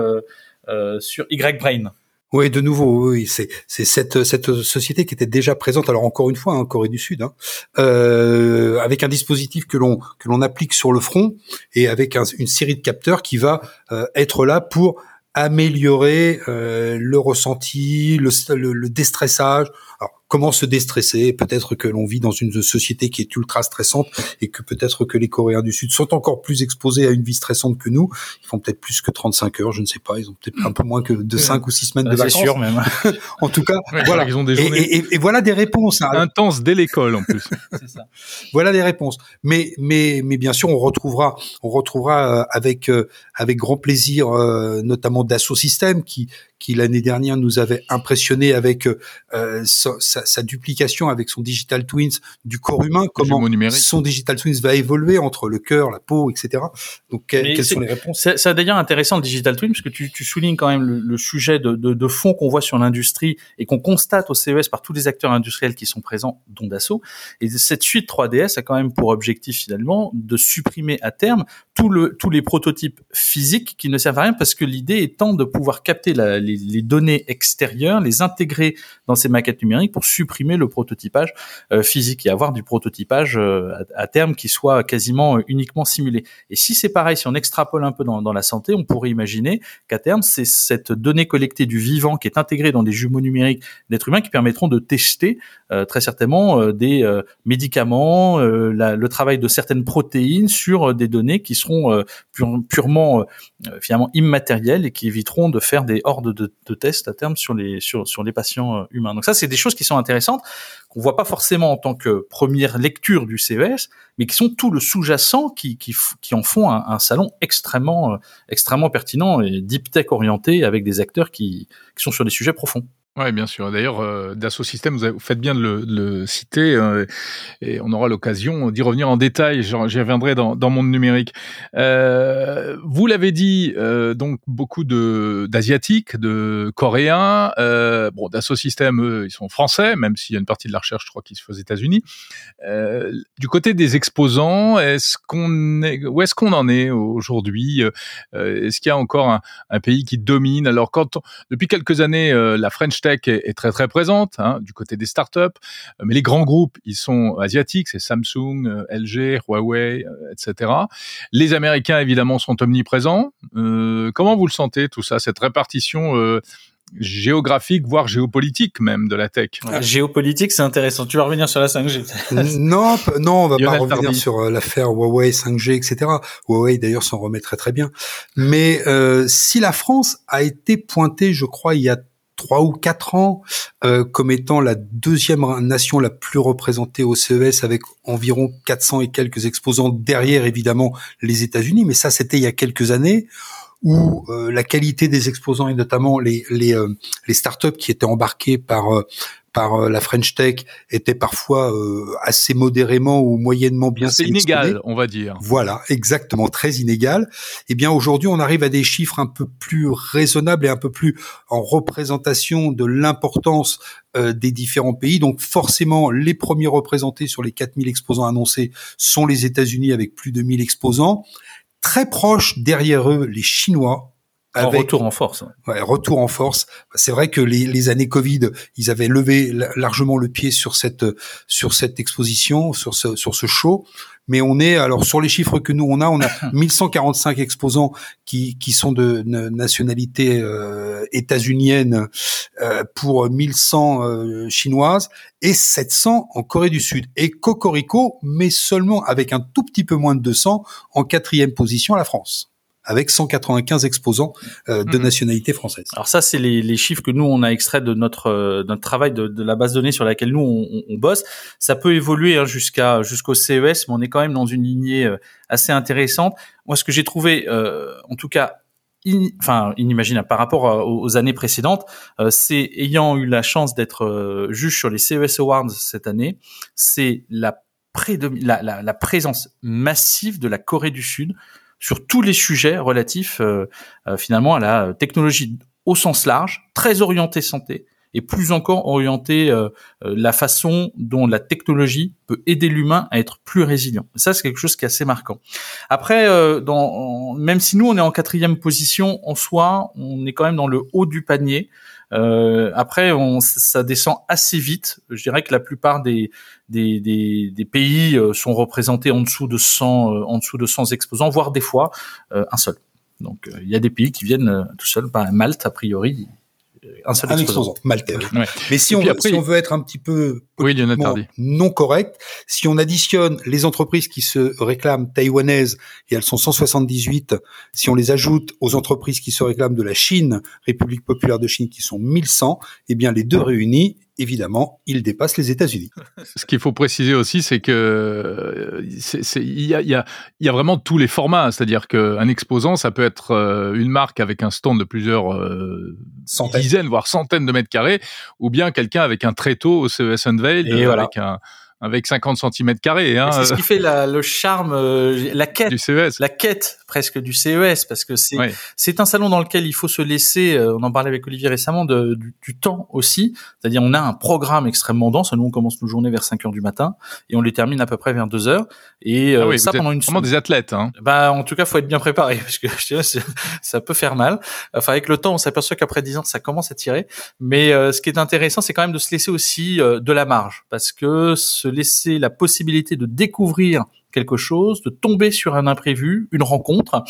sur Y Brain. Oui, de nouveau, c'est cette société qui était déjà présente. Alors encore une fois, en hein, Corée du Sud, hein, euh, avec un dispositif que l'on que l'on applique sur le front et avec une série de capteurs qui va euh, être là pour améliorer euh, le ressenti, le, le, le déstressage. Alors, comment se déstresser? Peut-être que l'on vit dans une société qui est ultra stressante et que peut-être que les Coréens du Sud sont encore plus exposés à une vie stressante que nous. Ils font peut-être plus que 35 heures, je ne sais pas. Ils ont peut-être un peu moins que de 5 ou 6 semaines de vacances. C'est sûr même. en tout cas, voilà. Ils ont des journées et, et, et, voilà des réponses. Hein. Intenses dès l'école en plus. Ça. Voilà des réponses. Mais mais mais bien sûr, on retrouvera on retrouvera euh, avec euh, avec grand plaisir, euh, notamment Dassault Systèmes qui qui l'année dernière nous avait impressionné avec euh, sa, sa, duplication avec son digital twins du corps humain, comment son digital twins va évoluer entre le cœur, la peau, etc. Donc quelles sont les réponses? C'est d'ailleurs intéressant le digital twin parce que tu, tu soulignes quand même le, le sujet de, de, de fond qu'on voit sur l'industrie et qu'on constate au CES par tous les acteurs industriels qui sont présents, dont Dassault. Et cette suite 3DS a quand même pour objectif finalement de supprimer à terme tout le, tous les prototypes physiques qui ne servent à rien parce que l'idée étant de pouvoir capter la, les, les, données extérieures, les intégrer dans ces maquettes numériques pour supprimer le prototypage euh, physique et avoir du prototypage euh, à, terme qui soit quasiment euh, uniquement simulé. Et si c'est pareil, si on extrapole un peu dans, dans la santé, on pourrait imaginer qu'à terme, c'est cette donnée collectée du vivant qui est intégrée dans des jumeaux numériques d'êtres humains qui permettront de tester très certainement des médicaments, la, le travail de certaines protéines sur des données qui seront purement finalement immatérielles et qui éviteront de faire des hordes de, de, tests à terme sur les sur, sur les patients euh, humains. Donc ça, c'est des choses qui sont intéressantes qu'on voit pas forcément en tant que première lecture du CES, mais qui sont tout le sous-jacent qui, qui, qui en font un, un, salon extrêmement euh, extrêmement pertinent et deep tech orienté avec des acteurs qui, qui sont sur des sujets profonds. Oui, bien sûr. D'ailleurs, euh, Dassault Systèmes, vous, faites bien de le, citer, euh, et on aura l'occasion d'y revenir en détail. J'y reviendrai dans, dans Monde Numérique. Euh, vous l'avez dit, euh, donc beaucoup d'asiatiques, de coréens. Bon, Dassault Systèmes, ils sont français, même s'il y a une partie de la recherche, je crois, qui se fait aux États-Unis. Du côté des exposants, est-ce qu'on est, où est-ce qu'on en est aujourd'hui Est-ce qu'il y a encore un, un, pays qui domine? Alors, quand depuis quelques années, la French est, très très présente hein, du côté des startups, euh, mais les grands groupes, ils sont asiatiques, c'est Samsung, euh, LG, Huawei, euh, etc. Les Américains, évidemment, sont omniprésents. comment vous le sentez, tout ça, cette répartition géographique, voire géopolitique même de la tech? géopolitique, c'est intéressant. Tu vas revenir sur la 5G. non, non, on va pas revenir sur l'affaire Huawei 5G, etc. Huawei d'ailleurs s'en remet très très bien. Mais si la France a été pointée, je crois, il y a trois ou quatre ans euh, comme étant la deuxième nation la plus représentée au CES avec environ 400 et quelques exposants derrière évidemment les États-Unis. Mais ça c'était il y a quelques années où euh, la qualité des exposants et notamment les les, euh, les startups qui étaient embarqués par euh, par euh, la French Tech était parfois euh, assez modérément ou moyennement bien C'est inégal, on va dire. Voilà, exactement, très inégal. Eh bien, aujourd'hui, on arrive à des chiffres un peu plus raisonnables et un peu plus en représentation de l'importance euh, des différents pays. Donc, forcément, les premiers représentés sur les 4000 exposants annoncés sont les États-Unis avec plus de 1000 exposants très proche derrière eux les Chinois. Avec, retour en force. Ouais, retour en force. C'est vrai que les, les, années Covid, ils avaient levé largement le pied sur cette sur cette exposition, sur ce sur ce show mais on est alors sur les chiffres que nous on a, on a 1145 exposants qui qui sont de, nationalité euh, états-unienne euh, pour 1100 euh, chinoises et 700 en Corée du Sud et Cocorico, mais seulement avec un tout petit peu moins de 200 en quatrième position à la France avec 195 exposants euh, de mhm. nationalité française. Alors ça, c'est les, les, chiffres que nous on a extraits de notre euh, notre travail de, de, la base de données sur laquelle nous on, on bosse. Ça peut évoluer hein, jusqu'à jusqu'au CES, mais on est quand même dans une lignée euh, assez intéressante. Moi, ce que j'ai trouvé, en tout cas enfin inimaginable par rapport aux années précédentes, c'est ayant eu la chance d'être juge sur les CES Awards cette année, c'est la, la, la, la, présence massive de la Corée du Sud sur tous les sujets relatifs euh, euh, finalement à la technologie au sens large, très orienté santé et plus encore orienté euh, la façon dont la technologie peut aider l'humain à être plus résilient. Ça, c'est quelque chose qui est assez marquant. Après, même si nous on est en quatrième position en soi, on est quand même dans le haut du panier. Euh, après, on, ça descend assez vite. Je dirais que la plupart des, des, des, des pays euh, sont représentés en dessous de 100, euh, en dessous de 100 exposants, voire des fois euh, un seul. Donc, il y a des pays qui viennent tout seuls. Bah, Malte, a priori, un seul exposant. Malte. Mais si on, veut, si on veut être un petit peu oui, non correct, si on additionne les entreprises qui se réclament taïwanaises, et elles sont 178, si on les ajoute aux entreprises qui se réclament de la Chine, République populaire de Chine, qui sont 1100, eh bien les deux réunis, évidemment, il dépasse les États-Unis. Ce qu'il faut préciser aussi, c'est que euh, il y a, y, a, y a, vraiment tous les formats, c'est-à-dire qu'un exposant, ça peut être euh, une marque avec un stand de plusieurs euh, dizaines, voire centaines de mètres carrés, ou bien quelqu'un avec un tréteau au CES Unveil, avec un avec 50 cm carrés. Hein. C'est ce qui fait la, le charme, euh, la quête, du CES. la quête presque du CES, parce que c'est c'est un salon dans lequel il faut se laisser. Euh, on en parlait avec Olivier récemment de, du, temps aussi, c'est-à-dire on a un programme extrêmement dense. Nous on commence nos journées vers 5 heures du matin et on les termine à peu près vers 2 heures. Et euh, ah ça pendant une vraiment des athlètes. Hein. Bah en tout cas faut être bien préparé parce que ça peut faire mal. Enfin avec le temps on s'aperçoit qu'après 10 ans ça commence à tirer. Mais ce qui est intéressant c'est quand même de se laisser aussi de la marge parce que se laisser la possibilité de découvrir quelque chose, de tomber sur un imprévu, une rencontre,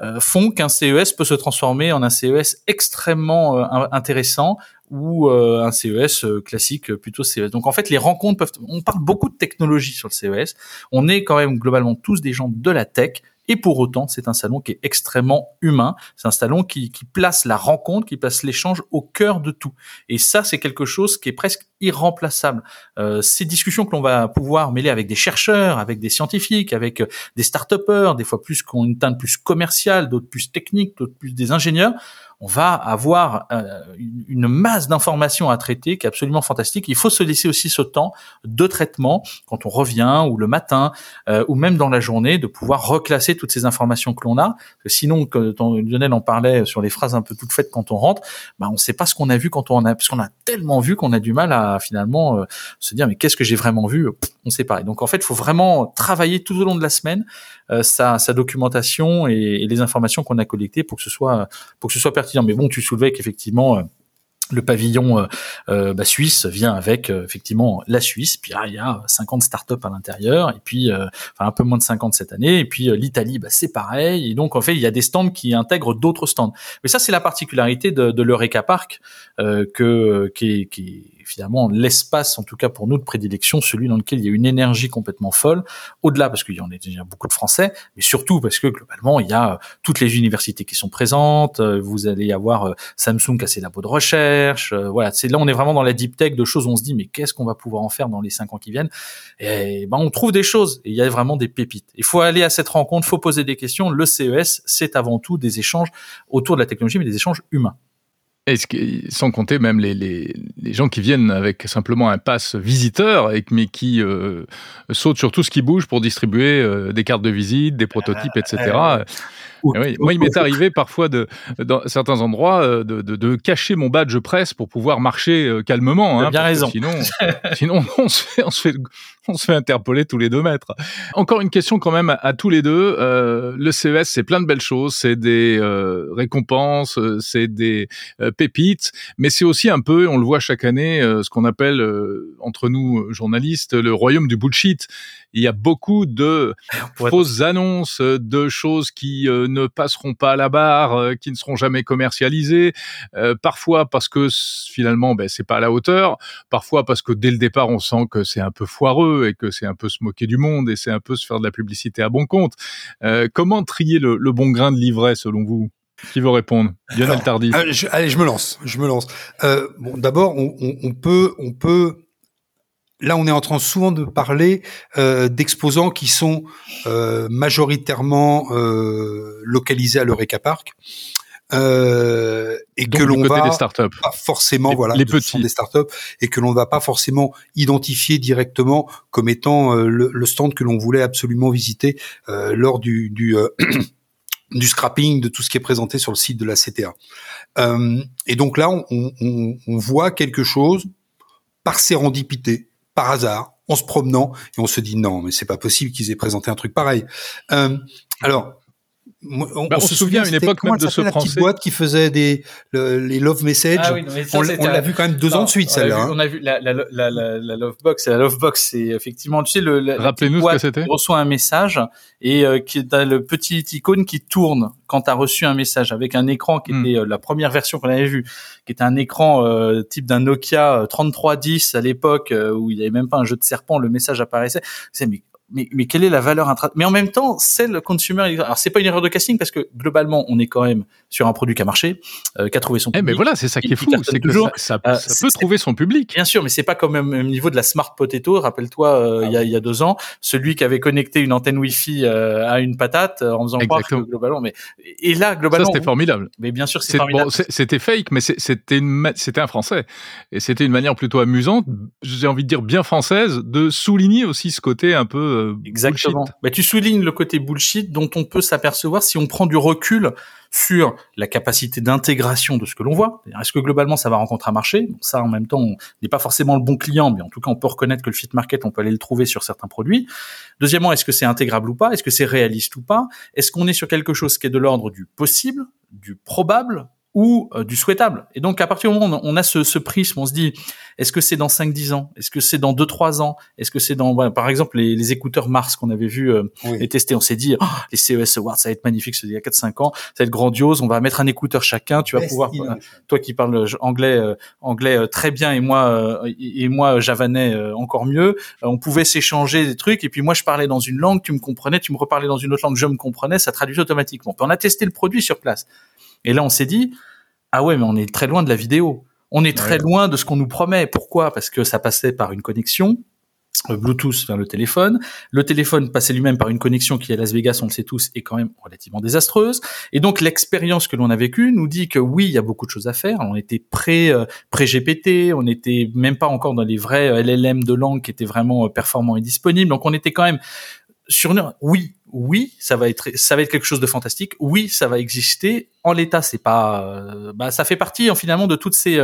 euh, font qu'un CES peut se transformer en un CES extrêmement euh, intéressant ou euh, un CES classique plutôt CES. Donc en fait, les rencontres peuvent. On parle beaucoup de technologie sur le CES. On est quand même globalement tous des gens de la tech et pour autant, c'est un salon qui est extrêmement humain. C'est un salon qui, qui place la rencontre, qui place l'échange au cœur de tout. Et ça, c'est quelque chose qui est presque irremplaçable. Euh, ces discussions que l'on va pouvoir mêler avec des chercheurs, avec des scientifiques, avec euh, des start-upers, des fois plus qu'on une teinte plus commerciale, d'autres plus techniques, d'autres plus des ingénieurs, on va avoir euh, une masse d'informations à traiter qui est absolument fantastique. Il faut se laisser aussi ce temps de traitement quand on revient ou le matin euh, ou même dans la journée de pouvoir reclasser toutes ces informations que l'on a. sinon, que Lionel en parlait sur les phrases un peu toutes faites quand on rentre, bah on ne sait pas ce qu'on a vu quand on a parce qu'on a tellement vu qu'on a du mal à finalement euh, se dire mais qu'est-ce que j'ai vraiment vu? On sait pas. donc en fait, il faut vraiment travailler tout au long de la semaine sa, documentation et, et les informations qu'on a collectées pour que ce soit pour que ce soit pertinent. Mais bon, tu soulevais qu'effectivement euh, le pavillon euh, euh, bah, suisse vient avec effectivement la Suisse, puis ah, il y a 50 startups à l'intérieur, et puis enfin un peu moins de 50 cette année, et puis l'Italie, bah, c'est pareil, et donc en fait il y a des stands qui intègrent d'autres stands. Mais ça c'est la particularité de, l'Eureka Park que qui finalement l'espace, en tout cas pour nous de prédilection, celui dans lequel il y a une énergie complètement folle, au-delà parce qu'il y en a déjà beaucoup de Français, mais surtout parce que globalement il y a euh, toutes les universités qui sont présentes, euh, vous allez avoir euh, Samsung qui a ses labos de recherche, voilà, c'est là on est vraiment dans la deep tech de choses on se dit mais qu'est-ce qu'on va pouvoir en faire dans les cinq ans qui viennent? Et ben on trouve des choses, et il y a vraiment des pépites. Il faut aller à cette rencontre, il faut poser des questions. Le CES, c'est avant tout des échanges autour de la technologie, mais des échanges humains sans compter même les, les, les, gens qui viennent avec simplement un pass visiteur, et, mais qui euh, sautent sur tout ce qui bouge pour distribuer euh, des cartes de visite, des prototypes, etc. Euh, oui, moi, il m'est arrivé parfois, de, dans certains endroits, de, de, de, cacher mon badge presse pour pouvoir marcher calmement. Hein, bien raison. Sinon, sinon on, se fait, on, se fait, on se fait interpeller tous les deux mètres. Encore une question quand même à, tous les deux. Euh, le CES, c'est plein de belles choses, c'est des euh, récompenses, euh, c'est des pépites, mais c'est aussi un peu, on le voit chaque année, ce qu'on appelle entre nous journalistes le royaume du bullshit. Il y a beaucoup de fausses annonces, de choses qui ne passeront pas à la barre, qui ne seront jamais commercialisées. parfois parce que finalement, ben, c'est pas à la hauteur. Parfois parce que dès le départ, on sent que c'est un peu foireux et que c'est un peu se moquer du monde et c'est un peu se faire de la publicité à bon compte. Euh, comment trier le, bon grain de livret selon vous? Qui veut répondre? Lionel. Euh, allez, je me lance. Je me lance. Euh, bon, d'abord, on, peut, on peut. Là, on est en train souvent de parler d'exposants qui sont majoritairement localisés à l'Eureka Park euh, et que l'on va des startups. pas forcément voilà les petits des startups et que l'on ne va pas forcément identifier directement comme étant euh, le, stand que l'on voulait absolument visiter euh, lors du du, euh, du scrapping de tout ce qui est présenté sur le site de la CTA. et donc là, on, on, on voit quelque chose par sérendipité, par hasard, en se promenant, et on se dit non, mais c'est pas possible qu'ils aient présenté un truc pareil. alors, on, bah, se souvient à une époque même de ce la français. petite boîte qui faisait des les love messages? Ah oui, on, l'a vu quand même deux ans de suite celle-là. Hein. On a vu la, la, la, la, love box. La love box, c'est effectivement tu sais le. Rappelez-nous ce que c'était. Reçoit un message et euh, qui est le petit icône qui tourne quand tu as reçu un message avec un écran qui hmm. était euh, la première version qu'on avait vue, qui était un écran euh, type d'un Nokia 3310 à l'époque où il y avait même pas un jeu de serpent, le message apparaissait. C'est mais mais, mais quelle est la valeur intra Mais en même temps, c'est le consumer. Alors c'est pas une erreur de casting parce que globalement, on est quand même sur un produit qui a marché, euh, qui a trouvé son public. Eh mais voilà, c'est ça qui est fou, c'est que ça, ça, euh, peut trouver son public. Bien sûr, mais c'est pas comme au niveau de la smart potato. Rappelle-toi, euh, il y, a, y a deux ans, celui qui avait connecté une antenne Wi-Fi euh, à une patate en faisant croire que globalement. Mais et là, globalement, ça c'était formidable. Mais bien sûr, c'est formidable. Bon, c'était fake, mais c'était c'était un français, et c'était une manière plutôt amusante, j'ai envie de dire bien française, de souligner aussi ce côté un peu Exactement. Bah, tu soulignes le côté bullshit dont on peut s'apercevoir si on prend du recul sur la capacité d'intégration de ce que l'on voit. Est-ce que globalement ça va rencontrer un marché Ça, en même temps, on n'est pas forcément le bon client, mais en tout cas, on peut reconnaître que le fit market, on peut aller le trouver sur certains produits. Deuxièmement, est-ce que c'est intégrable ou pas? Est-ce que c'est réaliste ou pas? Est-ce qu'on est sur quelque chose qui est de l'ordre du possible, du probable? Ou euh, du souhaitable. Et donc, à partir du moment où on a ce, ce prisme, on se dit, est-ce que c'est dans 5-10 ans? Est-ce que c'est dans 2-3 ans? Est-ce que c'est dans, par exemple, les, les, écouteurs Mars qu'on avait vu euh, et testés On s'est dit, oh, les CES Awards, ça va être magnifique, c'est il y a 4-5 ans, ça va être grandiose, on va mettre un écouteur chacun, tu vas pouvoir, toi qui parles anglais euh, anglais très bien et moi et moi javanais encore mieux, on pouvait s'échanger des trucs et puis moi je parlais dans une langue, tu me comprenais, tu me reparlais dans une autre langue, je me comprenais, ça traduisait automatiquement. Puis on a testé le produit sur place. Et là, on s'est dit, ah ouais, mais on est très loin de la vidéo. On est très loin de ce qu'on nous promet. Pourquoi? Parce que ça passait par une connexion euh, Bluetooth vers le téléphone. Le téléphone passait lui-même par une connexion qui à Las Vegas, on le sait tous, est quand même relativement désastreuse. Et donc l'expérience que l'on a vécue nous dit que oui, il y a beaucoup de choses à faire. On était pré euh, pré GPT, on n'était même pas encore dans les vrais euh, LLM de langue qui étaient vraiment performants et disponibles. Donc on était quand même sur oui, oui, ça va être ça va être quelque chose de fantastique. Oui, ça va exister. En l'état, c'est pas euh, bah ça fait partie finalement de toutes ces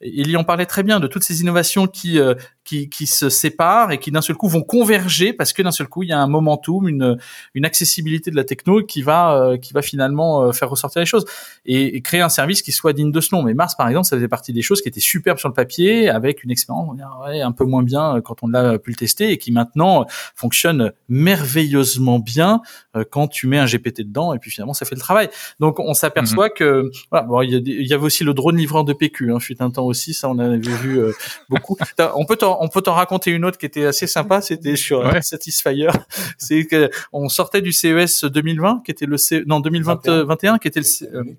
il y en parlait très bien de toutes ces innovations qui euh, qui, qui se séparent et qui d'un seul coup vont converger parce que d'un seul coup il y a un momentum, une une accessibilité de la techno qui va euh, qui va finalement euh, faire ressortir les choses et, créer un service qui soit digne de ce nom. Mais Mars par exemple, ça faisait partie des choses qui étaient superbes sur le papier avec une expérience ouais, un peu moins bien quand on l'a pu le tester et qui maintenant fonctionne merveilleusement bien quand tu mets un GPT dedans et puis finalement ça fait le travail. Donc on s'aperçoit mhm. que voilà, bon, il, y il y avait aussi le drone livreur de PQ, hein, fut un temps aussi, ça on avait vu euh, beaucoup. on peut t'en, on peut t'en raconter une autre qui était assez sympa, c'était sur euh, Satisfyer. C'est que on sortait du CES 2020, qui était le C... non 2021, qui était le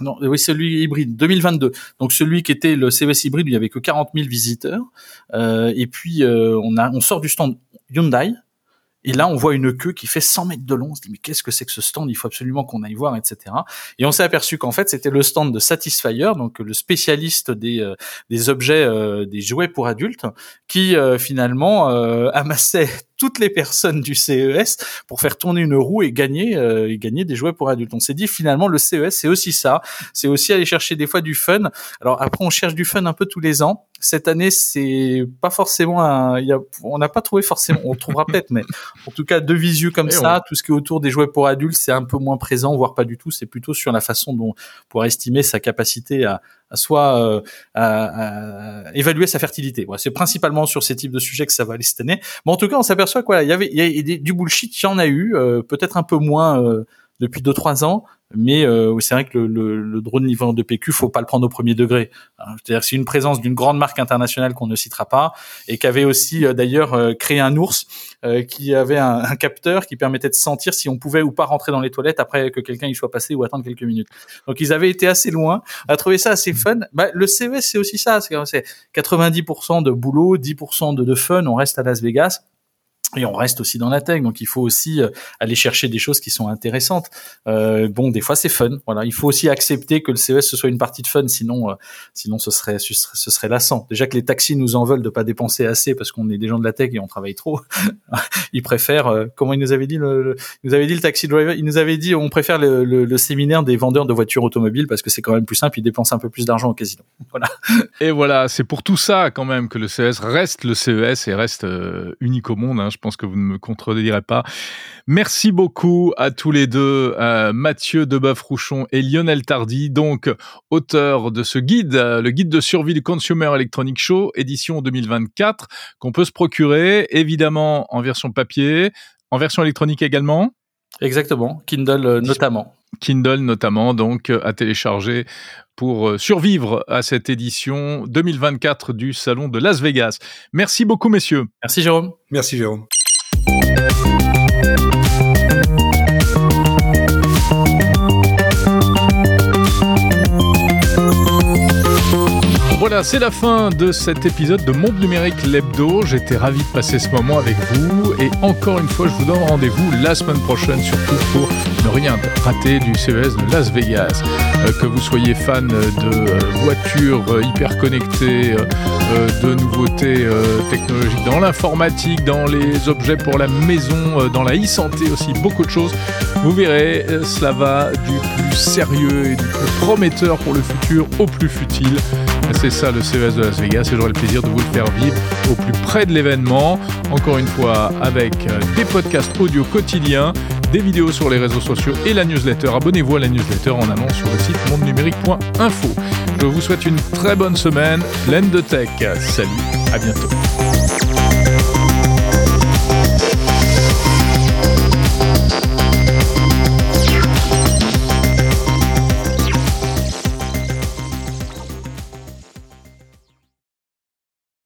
non, oui, celui hybride, 2022. Donc celui qui était le CES hybride, il y avait que 40 000 visiteurs. Euh, et puis euh, on a, on sort du stand Hyundai, et là, on voit une queue qui fait 100 mètres de long. On se dit, mais qu'est-ce que c'est que ce stand? Il faut absolument qu'on aille voir, etc. Et on s'est aperçu qu'en fait, c'était le stand de Satisfyer, donc le spécialiste des, euh, des objets, euh, des jouets pour adultes, qui euh, finalement amassait toutes les personnes du CES pour faire tourner une roue et gagner, euh, et gagner des jouets pour adultes. On s'est dit finalement le CES c'est aussi ça, c'est aussi aller chercher des fois du fun. Alors après on cherche du fun un peu tous les ans. Cette année c'est pas forcément un, y a, on n'a pas trouvé forcément, on trouvera peut-être, mais en tout cas de visu comme ça, tout ce qui est autour des jouets pour adultes c'est un peu moins présent, voire pas du tout. C'est plutôt sur la façon dont pour estimer sa capacité à soit euh, évaluer sa fertilité. c'est principalement sur ces types de sujets que ça va aller cette. Mais en tout cas, on s'aperçoit quoi, il y avait il y a du bullshit, il y en a eu, euh, peut-être un peu moins euh, depuis deux trois ans, mais euh, c'est vrai que le, le, le, drone niveau de PQ, faut pas le prendre au premier degré. Hein, c'est-à-dire c'est une présence d'une grande marque internationale qu'on ne citera pas et qui avait aussi euh, d'ailleurs euh, créé un ours qui avait un, un, capteur qui permettait de sentir si on pouvait ou pas rentrer dans les toilettes après que quelqu'un y soit passé ou attendre quelques minutes. Donc ils avaient été assez loin, à trouver ça assez fun. Bah, le CES c'est aussi ça, c'est 90% de boulot, 10% de, de fun. On reste à Las Vegas et on reste aussi dans la tech, donc il faut aussi euh, aller chercher des choses qui sont intéressantes. Euh, bon, des fois c'est fun, voilà. Il faut aussi accepter que le CES ce soit une partie de fun, sinon, euh, sinon ce serait, ce serait, lassant. Déjà que les taxis nous en veulent de pas dépenser assez parce qu'on est des gens de la tech et on travaille trop. ils préfèrent, euh, comment il nous avait dit le, il nous avait dit le taxi driver, il nous avait dit on préfère le, le, le séminaire des vendeurs de voitures automobiles parce que c'est quand même plus simple, ils dépensent un peu plus d'argent au casino. Voilà. Et voilà, c'est pour tout ça quand même que le CES reste le CES et reste unique au monde. Hein, pense que vous ne me contredirez pas. Merci beaucoup à tous les deux, Mathieu Deboeuf-Rouchon et Lionel Tardy, donc auteur de ce guide, le guide de survie du Consumer Electronic Show, édition 2024, qu'on peut se procurer évidemment en version papier, en version électronique également. Exactement, Kindle euh, notamment. Kindle notamment, donc à télécharger pour survivre à cette édition 2024 du Salon de Las Vegas. Merci beaucoup, messieurs. Merci, Jérôme. Merci, Jérôme. Voilà, c'est la fin de cet épisode de Monde Numérique Lebdo. J'étais ravi de passer ce moment avec vous et encore une fois, je vous donne rendez-vous la semaine prochaine, surtout pour ne rien rater du CES de Las Vegas. Euh, que vous soyez fan de euh, voitures euh, hyper connectées, de nouveautés technologiques dans l'informatique, dans les objets pour la maison, dans la e-santé aussi, beaucoup de choses. Vous verrez, cela va du plus sérieux et du plus prometteur pour le futur au plus futile. C'est ça le CES de Las Vegas et j'aurai le plaisir de vous le faire vivre au plus près de l'événement. Encore une fois, avec des podcasts audio quotidiens, des vidéos sur les réseaux sociaux et la newsletter. Abonnez-vous à la newsletter en allant sur le site mondenumérique.info. Je vous souhaite une très bonne semaine, pleine de tech. Salut, à bientôt.